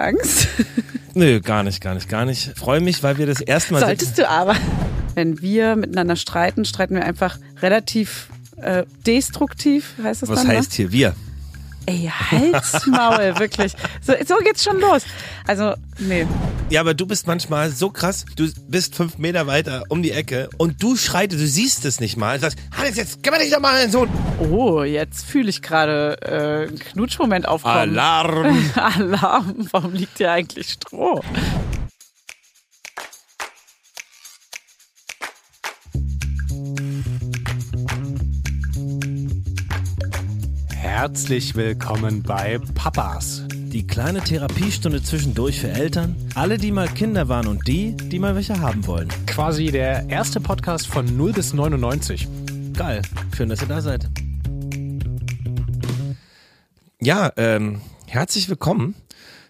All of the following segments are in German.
Angst? Nö, gar nicht, gar nicht, gar nicht. Freue mich, weil wir das erste Mal. Solltest du aber. Wenn wir miteinander streiten, streiten wir einfach relativ äh, destruktiv, heißt das Was dann? ne? heißt hier wir? Ey, Halsmaul, wirklich. So, so geht's schon los. Also, nee. Ja, aber du bist manchmal so krass. Du bist fünf Meter weiter um die Ecke und du schreitest, du siehst es nicht mal. Du sagst, Hannes, jetzt kümmere dich doch mal an den Sohn. Oh, jetzt fühle ich gerade äh, einen Knutschmoment aufkommen. Alarm. Alarm. Warum liegt hier eigentlich Stroh? Herzlich willkommen bei Papas. Die kleine Therapiestunde zwischendurch für Eltern, alle, die mal Kinder waren und die, die mal welche haben wollen. Quasi der erste Podcast von 0 bis 99. Geil. Schön, dass ihr da seid. Ja, ähm, herzlich willkommen.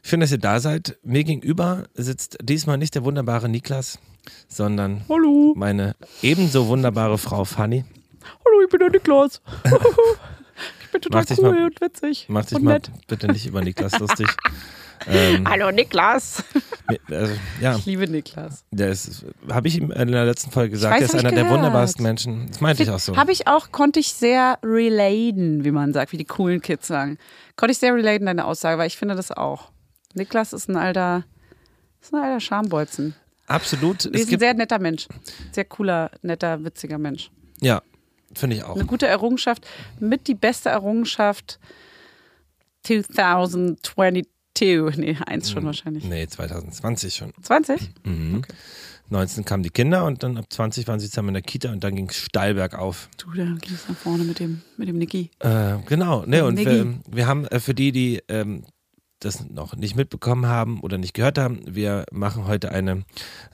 Schön, dass ihr da seid. Mir gegenüber sitzt diesmal nicht der wunderbare Niklas, sondern Hallo. meine ebenso wunderbare Frau Fanny. Hallo, ich bin der Niklas. ich bin total cool mal- und witzig. Mach dich und mal nett. bitte nicht über Niklas lustig. ähm, Hallo, Niklas. also, ja, Ich liebe Niklas. der ist, habe ich ihm in der letzten Folge gesagt, weiß, der ist ich einer der wunderbarsten Menschen. Das meinte ich auch so. Habe ich auch, konnte ich sehr relaten, wie man sagt, wie die coolen Kids sagen. Konnte ich sehr relaten, deine Aussage, weil ich finde das auch. Niklas ist ein alter, ist ein alter Schambolzen. Absolut. Er ist ein sehr netter Mensch. Sehr cooler, netter, witziger Mensch. ja, finde ich auch. Eine gute Errungenschaft, mit die beste Errungenschaft 2022. Nee, eins schon wahrscheinlich. Nee, 2020 schon. 20? Mhm. 19 kamen die Kinder und dann ab 20 waren sie zusammen in der Kita und dann ging es steil bergauf. Du, da ging es nach vorne mit dem, mit dem Niki. Äh, genau, ne, und wir, wir haben äh, für die, die ähm, das noch nicht mitbekommen haben oder nicht gehört haben, wir machen heute eine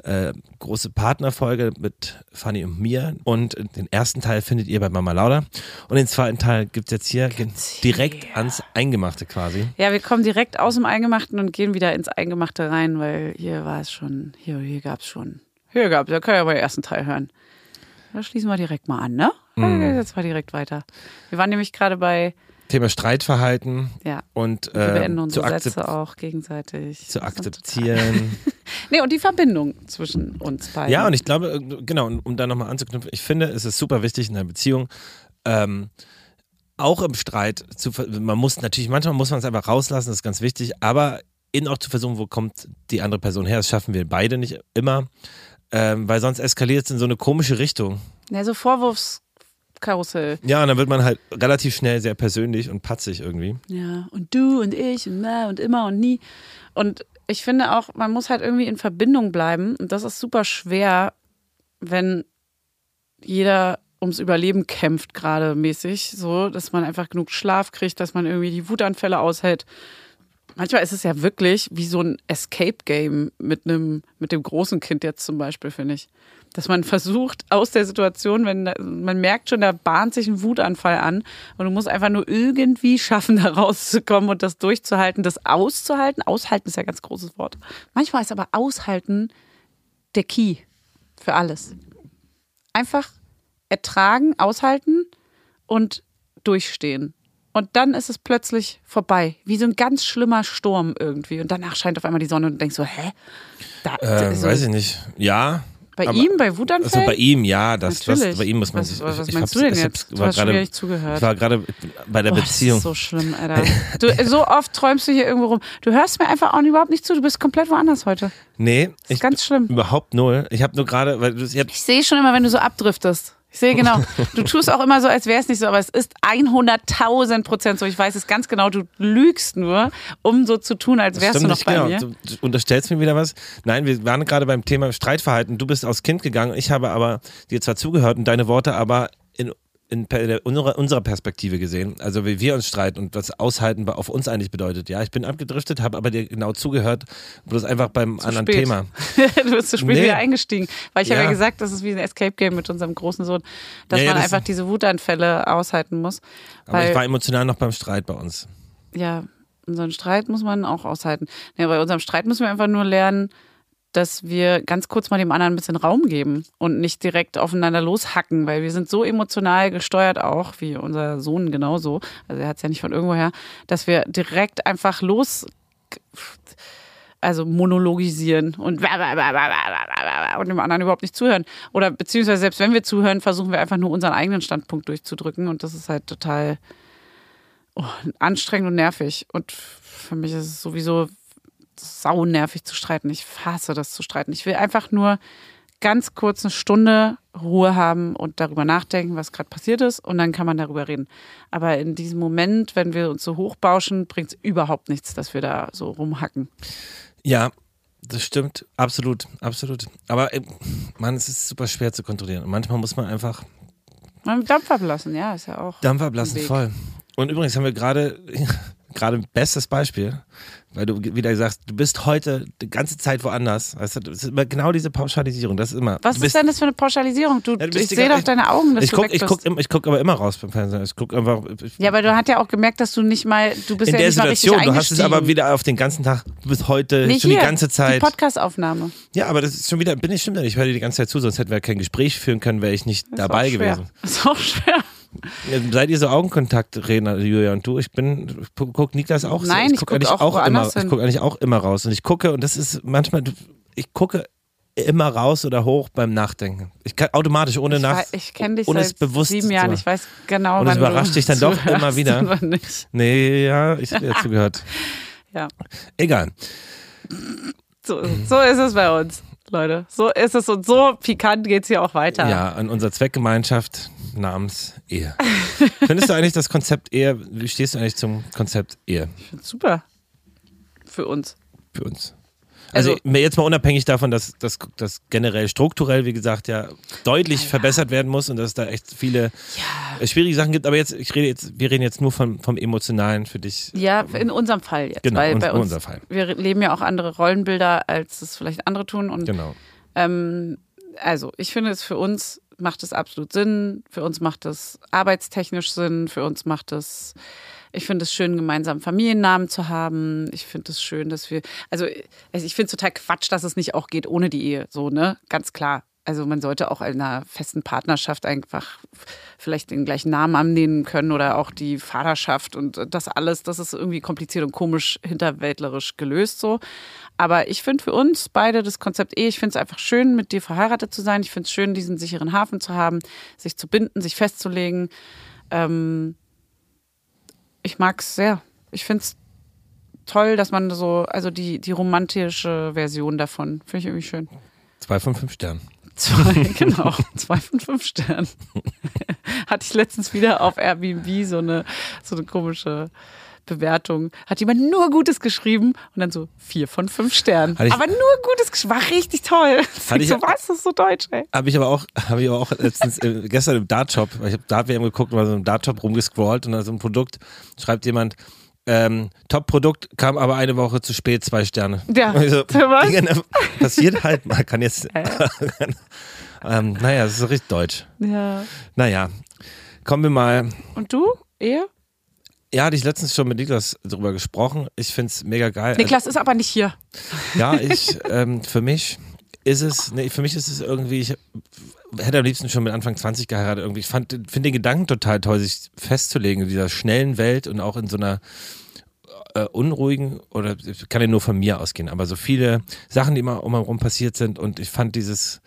äh, große Partnerfolge mit Fanny und mir und den ersten Teil findet ihr bei Mama Lauda und den zweiten Teil gibt es jetzt hier ge- direkt ans Eingemachte quasi. Ja, wir kommen direkt aus dem Eingemachten und gehen wieder ins Eingemachte rein, weil hier war es schon, hier, hier gab es schon, hier gab es, da können wir aber den ersten Teil hören. Da schließen wir direkt mal an, ne? Mhm. Jetzt mal direkt weiter. Wir waren nämlich gerade bei, Thema Streitverhalten ja, und wir äh, beenden zu, unsere akzep Sätze auch gegenseitig. zu akzeptieren. Nee, und die Verbindung zwischen uns beiden. Ja, und ich glaube, äh, genau, um- um da nochmal anzuknüpfen, ich finde, es ist super wichtig in einer Beziehung, ähm, auch im Streit zu, ver- man muss natürlich, manchmal muss man es einfach rauslassen, das ist ganz wichtig, aber in auch zu versuchen, wo kommt die andere Person her, das schaffen wir beide nicht immer, ähm, weil sonst eskaliert es in so eine komische Richtung. Ja, so Vorwurfskarussell. Ja, und dann wird man halt relativ schnell sehr persönlich und patzig irgendwie. Ja, und du und ich und na und immer und nie. Und ich finde auch, man muss halt irgendwie in Verbindung bleiben. Und das ist super schwer, wenn jeder ums Überleben kämpft, gerade mäßig. So, dass man einfach genug Schlaf kriegt, dass man irgendwie die Wutanfälle aushält. Manchmal ist es ja wirklich wie so ein Escape-Game mit einem, mit dem großen Kind jetzt zum Beispiel, finde ich. Dass man versucht, aus der Situation, wenn man merkt schon, da bahnt sich ein Wutanfall an und du musst einfach nur irgendwie schaffen, da rauszukommen und das durchzuhalten, das auszuhalten. Aushalten ist ja ein ganz großes Wort. Manchmal ist aber aushalten der Key für alles. Einfach ertragen, aushalten und durchstehen. Und dann ist es plötzlich vorbei, wie so ein ganz schlimmer Sturm irgendwie. Und danach scheint auf einmal die Sonne und du denkst so, hä? Da, Äh, so, weiß ich nicht. Ja. bei aber- ihm, bei Wutanfällen? Also bei ihm, ja, das, das bei ihm muss man was, sich. Was, was ich meinst du denn ich jetzt? Du hast wieder nicht zugehört. Ich war gerade bei der Boah, Beziehung. Das ist so schlimm, Alter. Du, so oft träumst du hier irgendwo rum. Du hörst mir einfach auch überhaupt nicht zu. Du bist komplett woanders heute. Nee, Das ist ganz schlimm. Überhaupt null. Ich habe nur gerade, ich Ich sehe schon immer, wenn du so abdriftest. Ich sehe genau. Du tust auch immer so, als wäre es nicht so, aber es ist 100.000 Prozent so. Ich weiß es ganz genau. Du lügst nur, um so zu tun, als wärst du noch nicht, bei genau. mir. Du, unterstellst mir wieder was. Nein, wir waren gerade beim Thema Streitverhalten. Du bist aufs Kind gegangen. Ich habe aber dir zwar zugehört und deine Worte aber in, in, unserer, unserer Perspektive gesehen. Also wie wir uns streiten und was Aushalten auf uns eigentlich bedeutet. Ja, ich bin abgedriftet, habe aber dir genau zugehört, bloß einfach beim anderen spät. Thema. du bist zu spät Nee. wieder eingestiegen. Weil ich habe Ja. ja gesagt, das ist wie ein Escape-Game mit unserem großen Sohn, dass Ja, ja, man das- einfach diese Wutanfälle aushalten muss. Aber ich war emotional noch beim Streit bei uns. ja, unseren Streit muss man auch aushalten. Ja, bei unserem Streit müssen wir einfach nur lernen, dass wir ganz kurz mal dem anderen ein bisschen Raum geben und nicht direkt aufeinander loshacken, weil wir sind so emotional gesteuert auch, wie unser Sohn genauso, also er hat es ja nicht von irgendwoher, dass wir direkt einfach los also monologisieren und und dem anderen überhaupt nicht zuhören. Oder beziehungsweise selbst wenn wir zuhören, versuchen wir einfach nur unseren eigenen Standpunkt durchzudrücken und das ist halt total oh, anstrengend und nervig. Und für mich ist es sowieso sau nervig zu streiten. Ich hasse das zu streiten. Ich will einfach nur ganz kurz eine Stunde Ruhe haben und darüber nachdenken, was gerade passiert ist und dann kann man darüber reden. Aber in diesem Moment, wenn wir uns so hochbauschen, bringt es überhaupt nichts, dass wir da so rumhacken. Ja, das stimmt. Absolut, absolut. Aber äh, man, es ist super schwer zu kontrollieren. Und manchmal muss man einfach Man Dampf ablassen, ja, ist ja auch. Dampf ablassen, voll. Und übrigens haben wir gerade gerade bestes Beispiel, weil du wieder sagst, du bist heute die ganze Zeit woanders. Du, das ist immer genau diese Pauschalisierung. Das ist immer. Was du ist bist, denn das für eine Pauschalisierung? Du, Ja, du ich bist sehe doch deine Augen, dass ich du guck, weg ich bist. guck, ich guck aber immer raus beim Fernsehen. Ich guck einfach. Ich, ja, aber du hast ja auch gemerkt, dass du nicht mal, du bist in ja der nicht mal richtig Situation, du hast es aber wieder auf den ganzen Tag, du bist heute Nee, schon hier, die ganze Zeit. Die Podcastaufnahme. ja, aber das ist schon wieder, bin ich stimmt ja nicht, ich höre dir die ganze Zeit zu, sonst hätten wir kein Gespräch führen können, wäre ich nicht Ist dabei gewesen. Ist auch schwer. Seid ihr so Augenkontaktredner, Julia und du? Ich bin, guck, guck Niklas auch so. Nein, ich guck guck eigentlich auch auch immer, woanders ich hin. gucke eigentlich auch immer raus und ich gucke und das ist manchmal, ich gucke immer raus oder hoch beim Nachdenken. Ich kann automatisch ohne Ich, nach, ich kenne dich ohne seit bewusst sieben Jahren. Ich weiß genau, Und es überrascht dich dann doch immer wieder. Nee, ja, ich habe dazu gehört. Ja, Egal. so, so ist es bei uns, Leute. So ist es und so pikant geht es hier auch weiter. Ja, an unserer Zweckgemeinschaft namens Ehe. Findest du eigentlich das Konzept Ehe, wie stehst du eigentlich zum Konzept Ehe Ich find's super. Für uns. für uns? Also, Also- jetzt mal unabhängig davon, dass das generell strukturell, wie gesagt, ja deutlich verbessert werden muss und dass es da echt viele äh, schwierige Sachen gibt. Aber jetzt, ich rede jetzt, wir reden jetzt nur vom, vom Emotionalen für dich. Ja, in unserem Fall jetzt. Genau, weil in bei uns, unserem Fall. wir leben ja auch andere Rollenbilder, als es vielleicht andere tun. Und Genau. Ähm, also, ich finde es für uns macht es absolut Sinn. Für uns macht es arbeitstechnisch Sinn. Für uns macht es, ich finde es schön, gemeinsam Familiennamen zu haben. Ich finde es schön, dass wir, also, ich finde es total Quatsch, dass es nicht auch geht ohne die Ehe. So, ne? Ganz klar. Also man sollte auch in einer festen Partnerschaft einfach vielleicht den gleichen Namen annehmen können oder auch die Vaterschaft und das alles, das ist irgendwie kompliziert und komisch hinterwäldlerisch gelöst so. Aber ich finde für uns beide das Konzept eh, ich finde es einfach schön, mit dir verheiratet zu sein. Ich finde es schön, diesen sicheren Hafen zu haben, sich zu binden, sich festzulegen. Ähm, ich mag es sehr. Ich finde es toll, dass man so, also die, die romantische Version davon, finde ich irgendwie schön. Zwei von fünf Sternen. Zwei, genau, zwei von fünf Sternen. Hatte ich letztens wieder auf Airbnb so eine, so eine komische Bewertung. Hat jemand nur Gutes geschrieben und dann so vier von fünf Sternen. Ich- Aber nur Gutes geschrieben. War richtig toll. Hatte ich so, was? Das ist so deutsch, ey. Habe ich aber auch, habe ich aber auch letztens äh, gestern im Dartshop, ich habe Dart-WM geguckt war so im Dartshop rumgescrollt und da so ein Produkt, schreibt jemand, ähm, Top-Produkt, kam aber eine Woche zu spät, zwei Sterne. Ja, Und ich so, was? Digga, ne, passiert halt, man kann jetzt, ähm, naja, das ist so richtig deutsch. Ja. Naja, kommen wir mal, Und du? Ehe? ja, hatte ich letztens schon mit Niklas drüber gesprochen, ich find's mega geil. Niklas ist aber nicht hier. Ja, ich, ähm, für mich ist es, nee, für mich ist es irgendwie, ich hätte am liebsten schon mit Anfang 20 geheiratet. Irgendwie. Ich finde den Gedanken total toll, sich festzulegen in dieser schnellen Welt und auch in so einer äh, unruhigen, oder kann ja nur von mir ausgehen, aber so viele Sachen, die immer um herum passiert sind und ich fand dieses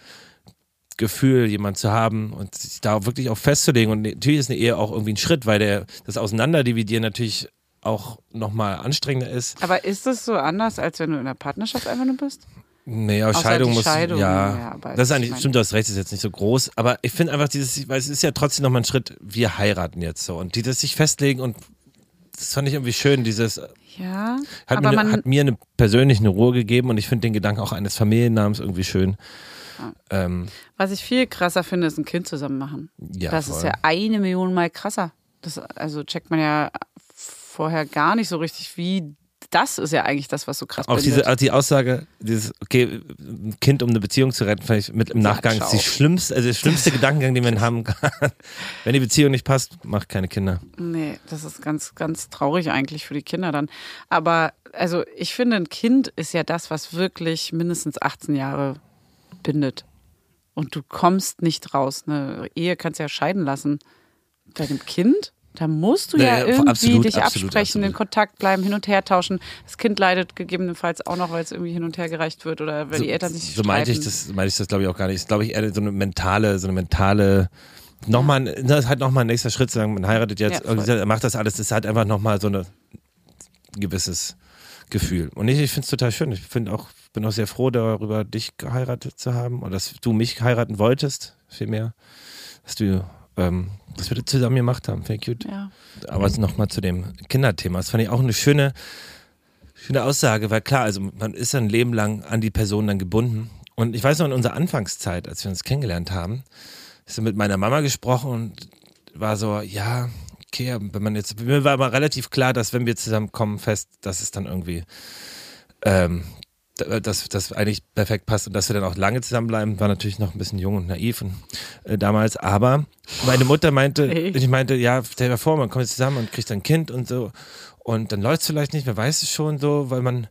Gefühl, jemand zu haben und sich da wirklich auch festzulegen und natürlich ist eine Ehe auch irgendwie ein Schritt, weil der, das Auseinanderdividieren natürlich auch nochmal anstrengender ist. Aber ist es so anders, als wenn du in einer Partnerschaft einfach nur bist? Naja, Außer Scheidung muss, Scheidung, ja, ja, aber das ist ich eigentlich, stimmt, du hast recht, ist jetzt nicht so groß, aber ich finde einfach dieses, weil es ist ja trotzdem nochmal ein Schritt, wir heiraten jetzt so und die das sich festlegen und das fand ich irgendwie schön, dieses, Ja. hat, aber mir, man, eine, hat mir eine persönlich eine Ruhe gegeben und ich finde den Gedanken auch eines Familiennamens irgendwie schön. Ähm, was ich viel krasser finde, ist ein Kind zusammen machen. ja, das voll. ist ja eine Million Mal krasser. Das, also checkt man ja vorher gar nicht so richtig, wie das ist ja eigentlich das, was so krass auch bindet. diese, auch die Aussage, dieses, okay, ein Kind um eine Beziehung zu retten, ich mit im Nachgang schau. ist die schlimmste, also der schlimmste Gedankengang, den man haben kann. Wenn die Beziehung nicht passt, macht keine Kinder. Nee, das ist ganz, ganz traurig eigentlich für die Kinder dann. Aber also ich finde, ein Kind ist ja das, was wirklich mindestens 18 Jahre bindet. Und du kommst nicht raus. Eine Ehe kannst du ja scheiden lassen. Bei dem Kind? Da musst du Nee, ja irgendwie absolut, dich absolut, absprechen, in absolut. Kontakt bleiben, hin und her tauschen. Das Kind leidet gegebenenfalls auch noch, weil es irgendwie hin und her gereicht wird oder weil die Eltern sich so meinte ich streiten. das, meinte ich das glaube ich auch gar nicht. Das ist glaube ich eher so eine mentale, so eine mentale, nochmal, ein- das ist halt nochmal ein nächster Schritt zu sagen, man heiratet jetzt, Ja, macht das alles, das ist halt einfach nochmal so eine, ein gewisses Gefühl. Und ich, ich finde es total schön. Ich finde auch, bin auch sehr froh darüber, dich geheiratet zu haben oder dass du mich heiraten wolltest, vielmehr. Dass du, ähm, dass wir das zusammen gemacht haben. Finde ich cute. Ja. Aber nochmal zu dem Kinderthema. Das fand ich auch eine schöne, schöne Aussage, weil klar, also man ist ein Leben lang an die Person dann gebunden. Und ich weiß noch in unserer Anfangszeit, als wir uns kennengelernt haben, ist mit meiner Mama gesprochen und war so, ja, okay, wenn man jetzt, mir war aber relativ klar, dass wenn wir zusammenkommen, fest, dass es dann irgendwie, ähm, dass das eigentlich perfekt passt und dass wir dann auch lange zusammenbleiben, war natürlich noch ein bisschen jung und naiv und, äh, damals, aber meine Mutter meinte, Hey. ich meinte, ja, stell dir vor, man kommt jetzt zusammen und kriegt ein Kind und so und dann läuft es vielleicht nicht, wer weiß es schon so, weil man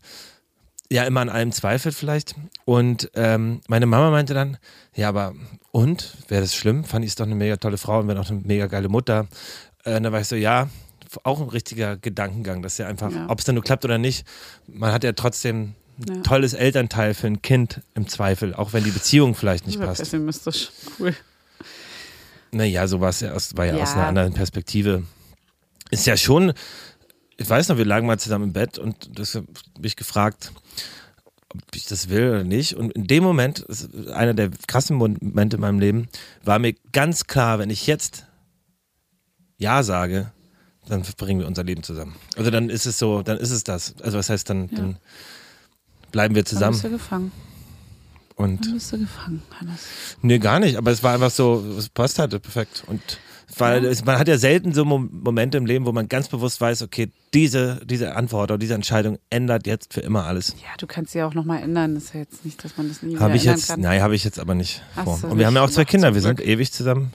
ja immer an allem zweifelt vielleicht und ähm, meine Mama meinte dann, ja, aber und, wäre das schlimm? Fand ich es doch eine mega tolle Frau und wäre auch eine mega geile Mutter. Äh, und dann war ich so, ja, auch ein richtiger Gedankengang, dass ja einfach, Ja. ob es dann nur klappt oder nicht, man hat ja trotzdem ein Ja. tolles Elternteil für ein Kind im Zweifel, auch wenn die Beziehung vielleicht nicht passt. pessimistisch. Cool. Naja, so war es ja, aus, war ja, aus Ja. einer anderen Perspektive. Ist ja schon, ich weiß noch, wir lagen mal zusammen im Bett und das habe ich gefragt, ob ich das will oder nicht. Und in dem Moment, einer der krassen Momente in meinem Leben, war mir ganz klar, wenn ich jetzt Ja sage, dann verbringen wir unser Leben zusammen. Also dann ist es so, dann ist es das. Also was heißt dann, Ja. dann bleiben wir Dann bist du zusammen. gefangen. Und Dann bist du gefangen, Hannes. Nee, gar nicht, aber es war einfach so, es passt halt perfekt. Und weil es, man hat ja selten so Mom- Momente im Leben, wo man ganz bewusst weiß, okay, diese, diese Antwort oder diese Entscheidung ändert jetzt für immer alles. Ja, du kannst sie ja auch nochmal ändern. Das ist ja jetzt nicht, dass man das nie Habe wieder ich ändern jetzt, kann. nein, habe ich jetzt aber nicht vor. du Und wir haben ja auch zwei Kinder, wir sind ewig zusammen,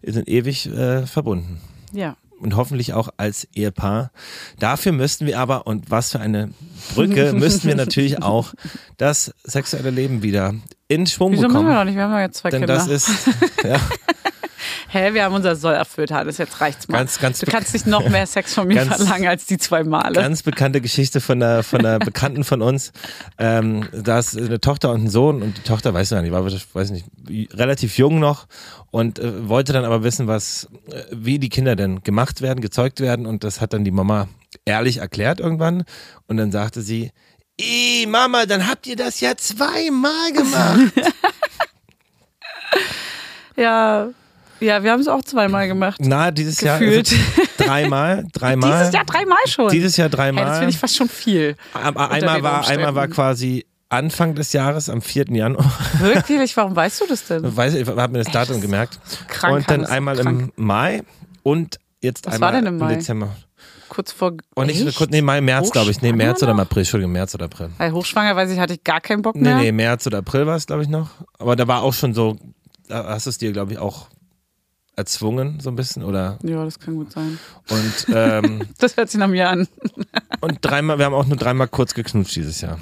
wir sind ewig äh, verbunden. Ja. Und hoffentlich auch als Ehepaar. Dafür müssten wir aber, und was für eine Brücke, müssten wir natürlich auch das sexuelle Leben wieder in Schwung Wieso machen wir bekommen. noch nicht? Wir haben doch jetzt zwei Denn Kinder. das ist, ja, Hä, wir haben unser Soll erfüllt, Hannes. Jetzt reicht's mal. Ganz, ganz du kannst nicht noch mehr Sex von mir Ganz- verlangen als die zwei Male. ganz bekannte Geschichte von einer, von einer Bekannten von uns. Ähm, da ist eine Tochter und ein Sohn und die Tochter, weiß ich nicht, war, weiß nicht, relativ jung noch und äh, wollte dann aber wissen, was, äh, wie die Kinder denn gemacht werden, gezeugt werden und das hat dann die Mama ehrlich erklärt irgendwann und dann sagte sie, Ih, Mama, dann habt ihr das ja zweimal gemacht. Ja, ja, wir haben es auch zweimal gemacht. Na, dieses Gefühlt. Jahr also dreimal, dreimal. Dieses Jahr dreimal schon. Dieses Jahr Hey, dreimal. das finde ich fast schon viel. Aber einmal war, einmal war quasi Anfang des Jahres, am 4. Januar. Wirklich? Warum weißt du das denn? Weiß ich, habe mir das Datum das ist gemerkt. krank, und dann einmal krank. im Mai und jetzt Was einmal war denn im Mai? Dezember. Kurz vor. Und nicht, Echt? kurz, nee, Mai, März, glaube ich. Nee, März oder im? April. Entschuldigung, März oder April. Weil hochschwanger, weiß ich, hatte ich gar keinen Bock Nee, mehr. nee, März oder April war es, glaube ich, noch. Aber da war auch schon so, da hast du es dir, glaube ich, auch erzwungen, so ein bisschen. Oder Ja, das kann gut sein. und, ähm, Das hört sich nach mir an. und dreimal, wir haben auch nur dreimal kurz geknutscht dieses Jahr.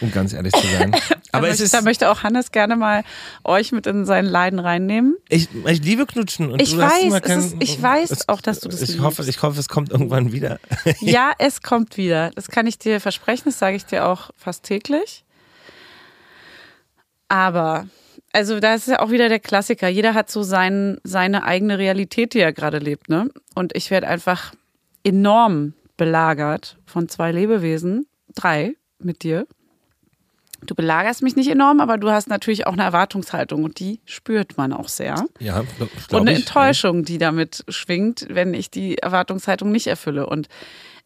Um ganz ehrlich zu sein. Aber da es möchte, ist. da möchte auch Hannes gerne mal euch mit in seinen Leiden reinnehmen. Ich, ich liebe Knutschen. Und Ich weiß, kein- ist- ich weiß es- auch, dass du das ich hoffe, liebst. ich hoffe, es kommt irgendwann wieder. Ja, es kommt wieder. Das kann ich dir versprechen. Das sage ich dir auch fast täglich. Aber, also da ist ja auch wieder der Klassiker. Jeder hat so sein, seine eigene Realität, die er gerade lebt. Ne? Und ich werde einfach enorm belagert von zwei Lebewesen, drei mit dir. Du belagerst mich nicht enorm, aber du hast natürlich auch eine Erwartungshaltung und die spürt man auch sehr. Ja, Und eine. Enttäuschung, die damit schwingt, wenn ich die Erwartungshaltung nicht erfülle. Und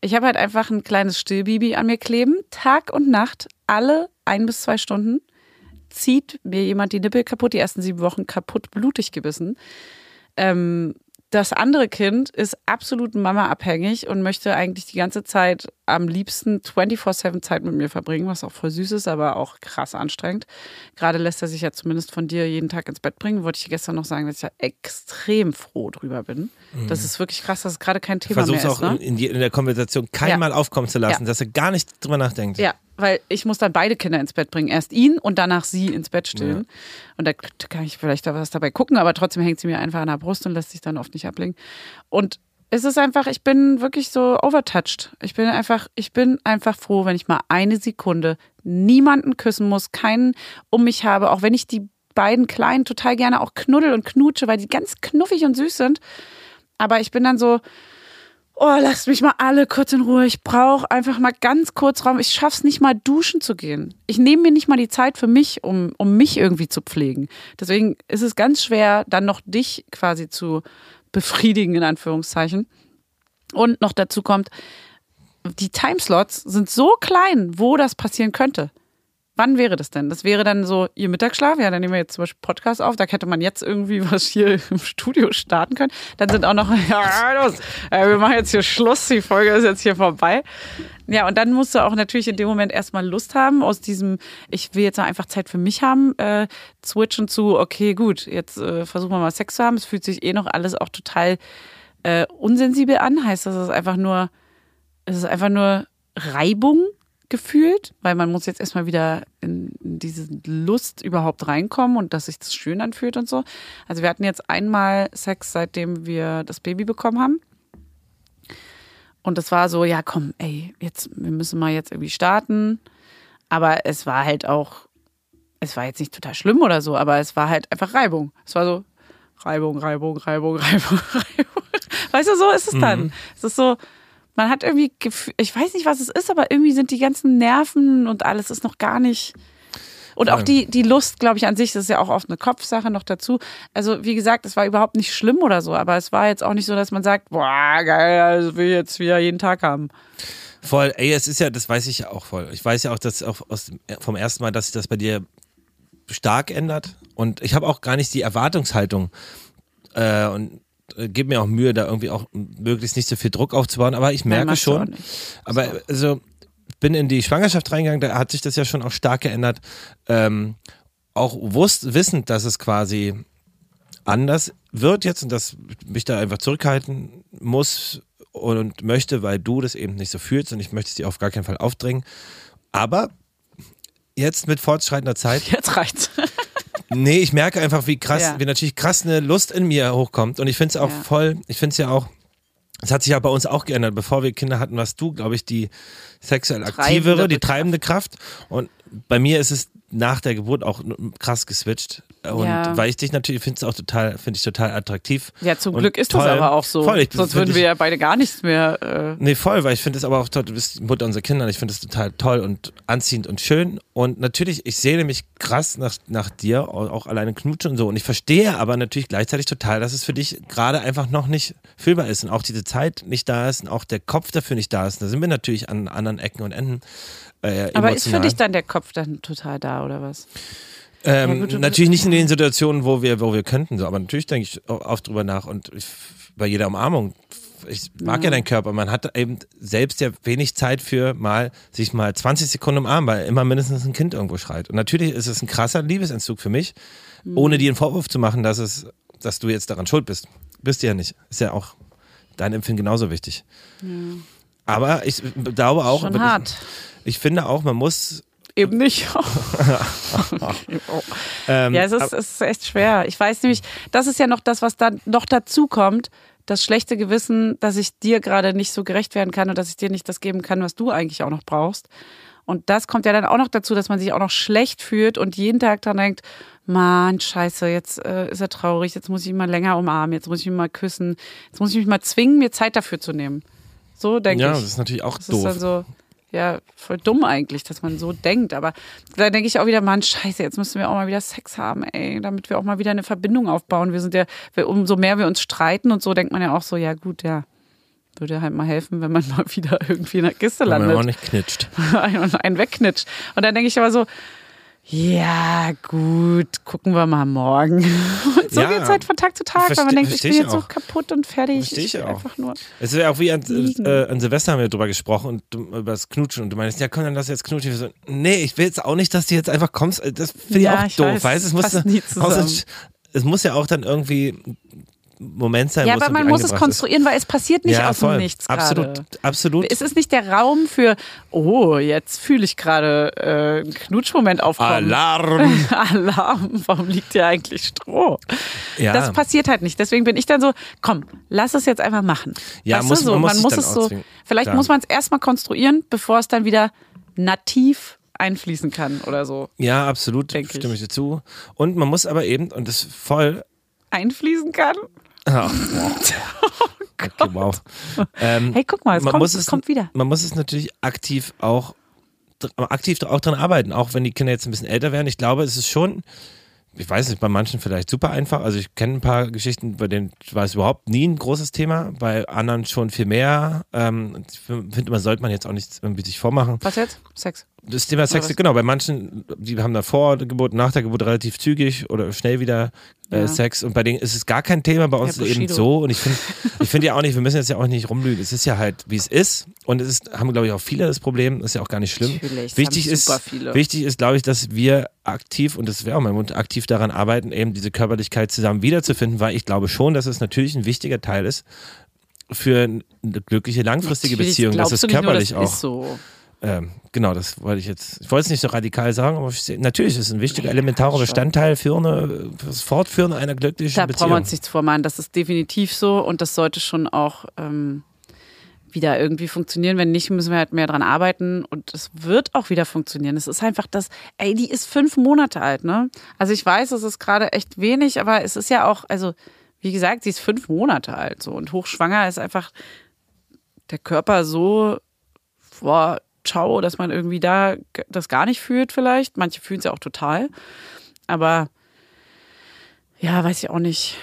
ich habe halt einfach ein kleines Stillbibi an mir kleben, Tag und Nacht, alle ein bis zwei Stunden zieht mir jemand die Nippel kaputt, die ersten sieben Wochen kaputt, blutig gebissen. Ähm, das andere Kind ist absolut Mama-abhängig und möchte eigentlich die ganze Zeit am liebsten 24-7 Zeit mit mir verbringen, was auch voll süß ist, aber auch krass anstrengend. Gerade lässt er sich ja zumindest von dir jeden Tag ins Bett bringen. Wollte ich gestern noch sagen, dass ich ja extrem froh drüber bin. Das ist wirklich krass, dass es gerade kein Thema Versuch's mehr auch ist. Ne? in, in, die, in der Konversation keinmal Ja. aufkommen zu lassen, Ja. dass er gar nicht drüber nachdenkt. Ja, weil ich muss dann beide Kinder ins Bett bringen. Erst ihn und danach sie ins Bett stillen. Und da kann ich vielleicht da was dabei gucken, aber trotzdem hängt sie mir einfach an der Brust und lässt sich dann oft nicht ablegen. Und es ist einfach, ich bin wirklich so overtouched. Ich bin einfach, ich bin einfach froh, wenn ich mal eine Sekunde niemanden küssen muss, keinen um mich habe, auch wenn ich die beiden Kleinen total gerne auch knuddel und knutsche, weil die ganz knuffig und süß sind. Aber ich bin dann so, oh, lasst mich mal alle kurz in Ruhe. Ich brauche einfach mal ganz kurz Raum. Ich schaff's nicht mal duschen zu gehen. Ich nehme mir nicht mal die Zeit für mich, um, um mich irgendwie zu pflegen. Deswegen ist es ganz schwer, dann noch dich quasi zu befriedigen, in Anführungszeichen. Und noch dazu kommt, die Timeslots sind so klein, wo das passieren könnte. Wann wäre das denn? Das wäre dann so ihr Mittagsschlaf. Ja, dann nehmen wir jetzt zum Beispiel Podcast auf. Da hätte man jetzt irgendwie was hier im Studio starten können. Dann sind auch noch, ja, los, äh, wir machen jetzt hier Schluss. Die Folge ist jetzt hier vorbei. Ja, und dann musst du auch natürlich in dem Moment erstmal Lust haben, aus diesem, ich will jetzt einfach Zeit für mich haben, äh, switchen zu, okay, gut, jetzt äh, versuchen wir mal Sex zu haben. Es fühlt sich eh noch alles auch total äh, unsensibel an. Heißt das, ist einfach nur, es ist einfach nur Reibung gefühlt, weil man muss jetzt erstmal wieder in, diese Lust überhaupt reinkommen und dass sich das schön anfühlt und so. Also wir hatten jetzt einmal Sex, seitdem wir das Baby bekommen haben. Und das war so, ja, komm, ey, jetzt, wir müssen mal jetzt irgendwie starten. Aber es war halt auch, es war jetzt nicht total schlimm oder so, aber es war halt einfach Reibung. Es war so Reibung, Reibung, Reibung, Reibung, Reibung. Weißt du, so ist es dann. Mhm. Es ist so, man hat irgendwie, Gefühl, ich weiß nicht, was es ist, aber irgendwie sind die ganzen Nerven und alles ist noch gar nicht. Und auch die, die Lust, glaube ich, an sich, das ist ja auch oft eine Kopfsache noch dazu. Also, wie gesagt, es war überhaupt nicht schlimm oder so, aber es war jetzt auch nicht so, dass man sagt, boah, geil, das will ich jetzt wieder jeden Tag haben. Voll, ey, es ist ja, das weiß ich ja auch voll. Ich weiß ja auch, dass auch aus, vom ersten Mal, dass sich das bei dir stark ändert. Und ich habe auch gar nicht die Erwartungshaltung äh, und äh, gebe mir auch Mühe, da irgendwie auch möglichst nicht so viel Druck aufzubauen. Aber ich merke auch schon, aber also bin in die Schwangerschaft reingegangen, da hat sich das ja schon auch stark geändert. Ähm, auch wusst, wissend, dass es quasi anders wird jetzt und dass ich mich da einfach zurückhalten muss und möchte, weil du das eben nicht so fühlst und ich möchte es dir auf gar keinen Fall aufdrängen. Aber jetzt mit fortschreitender Zeit, Jetzt reicht's. Nee, ich merke einfach, wie krass, Ja. wie natürlich krass eine Lust in mir hochkommt und ich finde es auch Ja. voll, ich finde es ja auch, es hat sich ja bei uns auch geändert. Bevor wir Kinder hatten, warst du, glaube ich, die sexuell aktivere, Treibendere die treibende Kraft. Und bei mir ist es nach der Geburt auch krass geswitcht. Und Ja. weil ich dich natürlich finde es auch total, finde ich total attraktiv. Ja, zum Und Glück ist toll. das aber auch so. Voll, ich- Sonst würden ich- wir ja beide gar nichts mehr. Äh, Nee, voll, weil ich finde es aber auch toll, du bist die Mutter unserer Kinder und ich finde es total toll und anziehend und schön. Und natürlich, ich sehne mich krass nach, nach dir, auch alleine knutschen und so. Und ich verstehe aber natürlich gleichzeitig total, dass es für dich gerade einfach noch nicht fühlbar ist und auch diese Zeit nicht da ist und auch der Kopf dafür nicht da ist. Da sind wir natürlich an anderen Ecken und Enden. Äh, aber ist für dich dann der Kopf dann total da oder was? Ähm, Ja, gut, natürlich nicht in den Situationen, wo wir, wo wir könnten, so, aber natürlich denke ich oft drüber nach und ich, bei jeder Umarmung. Ich mag ja. Ja. deinen Körper. Man hat eben selbst ja wenig Zeit für mal sich mal 20 Sekunden umarmen, weil immer mindestens ein Kind irgendwo schreit. Und natürlich ist es ein krasser Liebesentzug für mich, ohne dir einen Vorwurf zu machen, dass es, dass du jetzt daran schuld bist. Bist du ja nicht. Ist ja auch dein Empfinden genauso wichtig. Aber ich glaube auch, Schon hart. ich finde auch, man muss Eben nicht. ähm, ja, es ist, es ist echt schwer. Ich weiß nämlich, das ist ja noch das, was dann noch dazu kommt. Das schlechte Gewissen, dass ich dir gerade nicht so gerecht werden kann und dass ich dir nicht das geben kann, was du eigentlich auch noch brauchst. Und das kommt ja dann auch noch dazu, dass man sich auch noch schlecht fühlt und jeden Tag dann denkt, Mann, scheiße, jetzt äh, ist er traurig, jetzt muss ich ihn mal länger umarmen, jetzt muss ich ihn mal küssen, jetzt muss ich mich mal zwingen, mir Zeit dafür zu nehmen. So denke ja, ich. das ist natürlich auch Das ist doof. dann so, ja, voll dumm eigentlich, dass man so denkt. Aber da denke ich auch wieder, Mann, scheiße, jetzt müssen wir auch mal wieder Sex haben, ey, damit wir auch mal wieder eine Verbindung aufbauen. Wir sind ja, wir, umso mehr wir uns streiten und so, denkt man ja auch so, ja gut, ja, würde halt mal helfen, wenn man mal wieder irgendwie in der Kiste Wenn man auch landet nicht knitscht. und einen wegknitscht. Und dann denke ich aber so, ja, gut, gucken wir mal morgen. Und so Ja. geht's halt von Tag zu Tag, weil man denkt, ich bin ich jetzt so auch. kaputt und fertig. Versteh ich will auch. einfach nur. Es wäre auch wie an, Liegen. äh, an Silvester haben wir drüber gesprochen und du, über das Knutschen und du meinst, ja komm, dann lass jetzt knutschen. Ich so, nee, ich will jetzt auch nicht, dass du jetzt einfach kommst. Äh, Das finde ich Ja, auch ich doof, weiß, weißt du? Es muss, es muss ja auch dann irgendwie Moment sein Ja, muss. aber und man muss es angebracht ist. konstruieren, weil es passiert nicht ja, aus dem voll. Nichts Absolut, gerade. absolut. Es ist nicht der Raum für, oh, jetzt fühle ich gerade äh, einen Knutschmoment aufkommen. Alarm! Alarm, warum liegt hier eigentlich Stroh? Ja. Das passiert halt nicht. Deswegen bin ich dann so, komm, lass es jetzt einfach machen. Ja, weißt muss- so, man muss man muss es so, vielleicht Klar. muss man es erstmal konstruieren, bevor es dann wieder nativ einfließen kann oder so. Ja, absolut, stimme ich dir zu. Und man muss aber eben, und das voll Einfließen kann? Ach, wow. okay, wow. Ähm, Oh Hey, guck mal, es, man kommt, muss es kommt wieder. Man muss es natürlich aktiv auch aktiv auch dran arbeiten, auch wenn die Kinder jetzt ein bisschen älter werden. Ich glaube, es ist schon, ich weiß nicht, bei manchen vielleicht super einfach. Also ich kenne ein paar Geschichten, bei denen war es überhaupt nie ein großes Thema, bei anderen schon viel mehr. Ähm, ich finde, man sollte man jetzt auch nicht irgendwie sich vormachen. Was jetzt? Sex. Das Thema Sex, genau, bei manchen, die haben da vor der Geburt, nach der Geburt relativ zügig oder schnell wieder äh, Ja. Sex. Und bei denen ist es gar kein Thema, bei uns Ja, ist eben so. Und ich finde ich finde ja auch nicht, wir müssen jetzt ja auch nicht rumlügen, es ist ja halt, wie es ist. Und es ist, haben glaube ich auch viele das Problem, ist ja auch gar nicht schlimm. Natürlich, das Wichtig ist, wichtig ist, glaube ich, dass wir aktiv, und das wäre auch mein Mund, aktiv daran arbeiten, eben diese Körperlichkeit zusammen wiederzufinden, weil ich glaube schon, dass es natürlich ein wichtiger Teil ist für eine glückliche langfristige Natürlich Beziehung, es du nicht nur, körperlich das auch. Ist so. Ähm, genau, das wollte ich jetzt. Ich wollte es nicht so radikal sagen, aber ich, natürlich ist es ein wichtiger, elementarer. Bestandteil für, eine, für das Fortführen einer glücklichen Da brauchen wir Beziehung. uns nichts vormachen. Das ist definitiv so und das sollte schon auch ähm, wieder irgendwie funktionieren. Wenn nicht, müssen wir halt mehr dran arbeiten und es wird auch wieder funktionieren. Es ist einfach das, ey, die ist fünf Monate alt, ne? Also ich weiß, es ist gerade echt wenig, aber es ist ja auch, also wie gesagt, sie ist fünf Monate alt so und hochschwanger ist einfach der Körper so vor Ciao, dass man irgendwie da das gar nicht fühlt vielleicht. Manche fühlen es ja auch total. Aber ja, weiß ich auch nicht.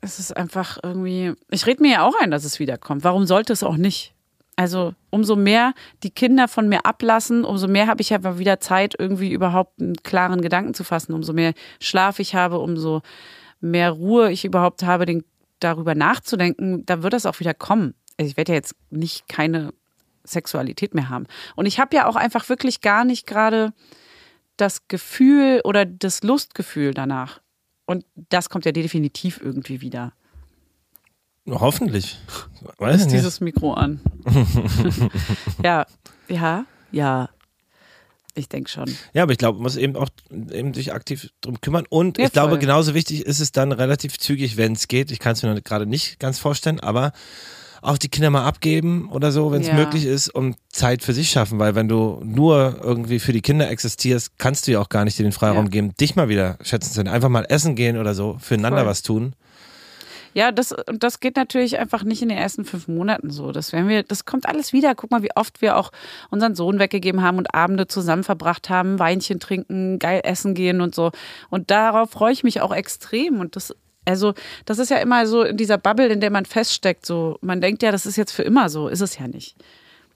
Es ist einfach irgendwie. Ich rede mir ja auch ein, dass es wiederkommt. Warum sollte es auch nicht? Also umso mehr die Kinder von mir ablassen, umso mehr habe ich ja wieder Zeit, irgendwie überhaupt einen klaren Gedanken zu fassen. Umso mehr Schlaf ich habe, umso mehr Ruhe ich überhaupt habe, den, darüber nachzudenken, da wird das auch wieder kommen. Also ich werde ja jetzt nicht keine Sexualität mehr haben. Und ich habe ja auch einfach wirklich gar nicht gerade das Gefühl oder das Lustgefühl danach. Und das kommt ja definitiv irgendwie wieder. Hoffentlich. Weiß Ist dieses Mikro an. ja, ja, ja. Ich denke schon. Ja, aber ich glaube, man muss eben auch eben sich aktiv drum kümmern. Und Ja, ich glaube, voll. genauso wichtig ist es dann relativ zügig, wenn es geht. Ich kann es mir gerade nicht ganz vorstellen, aber auch die Kinder mal abgeben oder so, wenn es Ja. möglich ist, und Zeit für sich schaffen, weil wenn du nur irgendwie für die Kinder existierst, kannst du ja auch gar nicht dir den Freiraum Ja. geben, dich mal wieder schätzen zu können. Einfach mal essen gehen oder so, füreinander Voll. was tun. Ja, das, und das geht natürlich einfach nicht in den ersten fünf Monaten so. Das werden wir, das kommt alles wieder. Guck mal, wie oft wir auch unseren Sohn weggegeben haben und Abende zusammen verbracht haben, Weinchen trinken, geil essen gehen und so. Und darauf freue ich mich auch extrem. Und das, also, das ist ja immer so in dieser Bubble, in der man feststeckt. So, man denkt ja, das ist jetzt für immer so. Ist es ja nicht.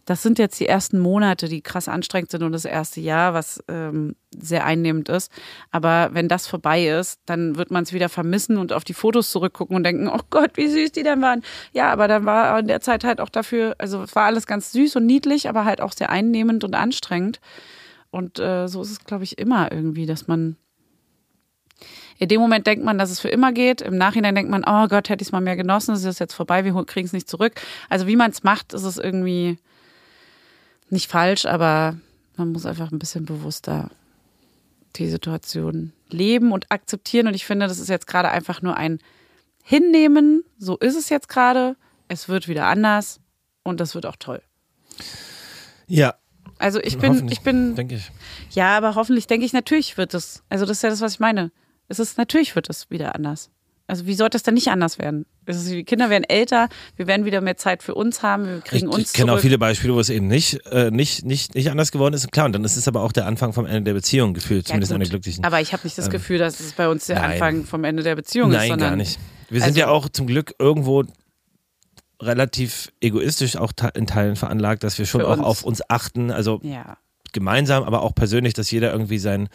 Das sind jetzt die ersten Monate, die krass anstrengend sind und das erste Jahr, was ähm, sehr einnehmend ist. Aber wenn das vorbei ist, dann wird man es wieder vermissen und auf die Fotos zurückgucken und denken, oh Gott, wie süß die denn waren. Ja, aber dann war in der Zeit halt auch dafür, also es war alles ganz süß und niedlich, aber halt auch sehr einnehmend und anstrengend. Und äh, so ist es, glaube ich, immer irgendwie, dass man in dem Moment denkt man, dass es für immer geht. Im Nachhinein denkt man, oh Gott, hätte ich es mal mehr genossen, es ist jetzt vorbei, wir kriegen es nicht zurück. Also wie man es macht, ist es irgendwie nicht falsch, aber man muss einfach ein bisschen bewusster die Situation leben und akzeptieren. Und ich finde, das ist jetzt gerade einfach nur ein Hinnehmen. So ist es jetzt gerade. Es wird wieder anders und das wird auch toll. Ja, Also ich bin, ich bin, denke ich. ja, aber hoffentlich denke ich, natürlich wird es. Also das ist ja das, was ich meine. Es ist natürlich wird es wieder anders. Also wie sollte es denn nicht anders werden? Ist, die Kinder werden älter, wir werden wieder mehr Zeit für uns haben, wir kriegen Ich, uns ich kenne auch viele Beispiele, wo es eben nicht, äh, nicht, nicht, nicht anders geworden ist. Klar, und dann ist es aber auch der Anfang vom Ende der Beziehung gefühlt, Ja, zumindest gut. einer glücklichen. Aber ich habe nicht das Ähm, Gefühl, dass es bei uns der nein. Anfang vom Ende der Beziehung ist, Nein, gar nicht. Wir sind Also- ja auch zum Glück irgendwo relativ egoistisch auch in Teilen veranlagt, dass wir schon auch uns. auf uns achten, also Ja. gemeinsam, aber auch persönlich, dass jeder irgendwie sein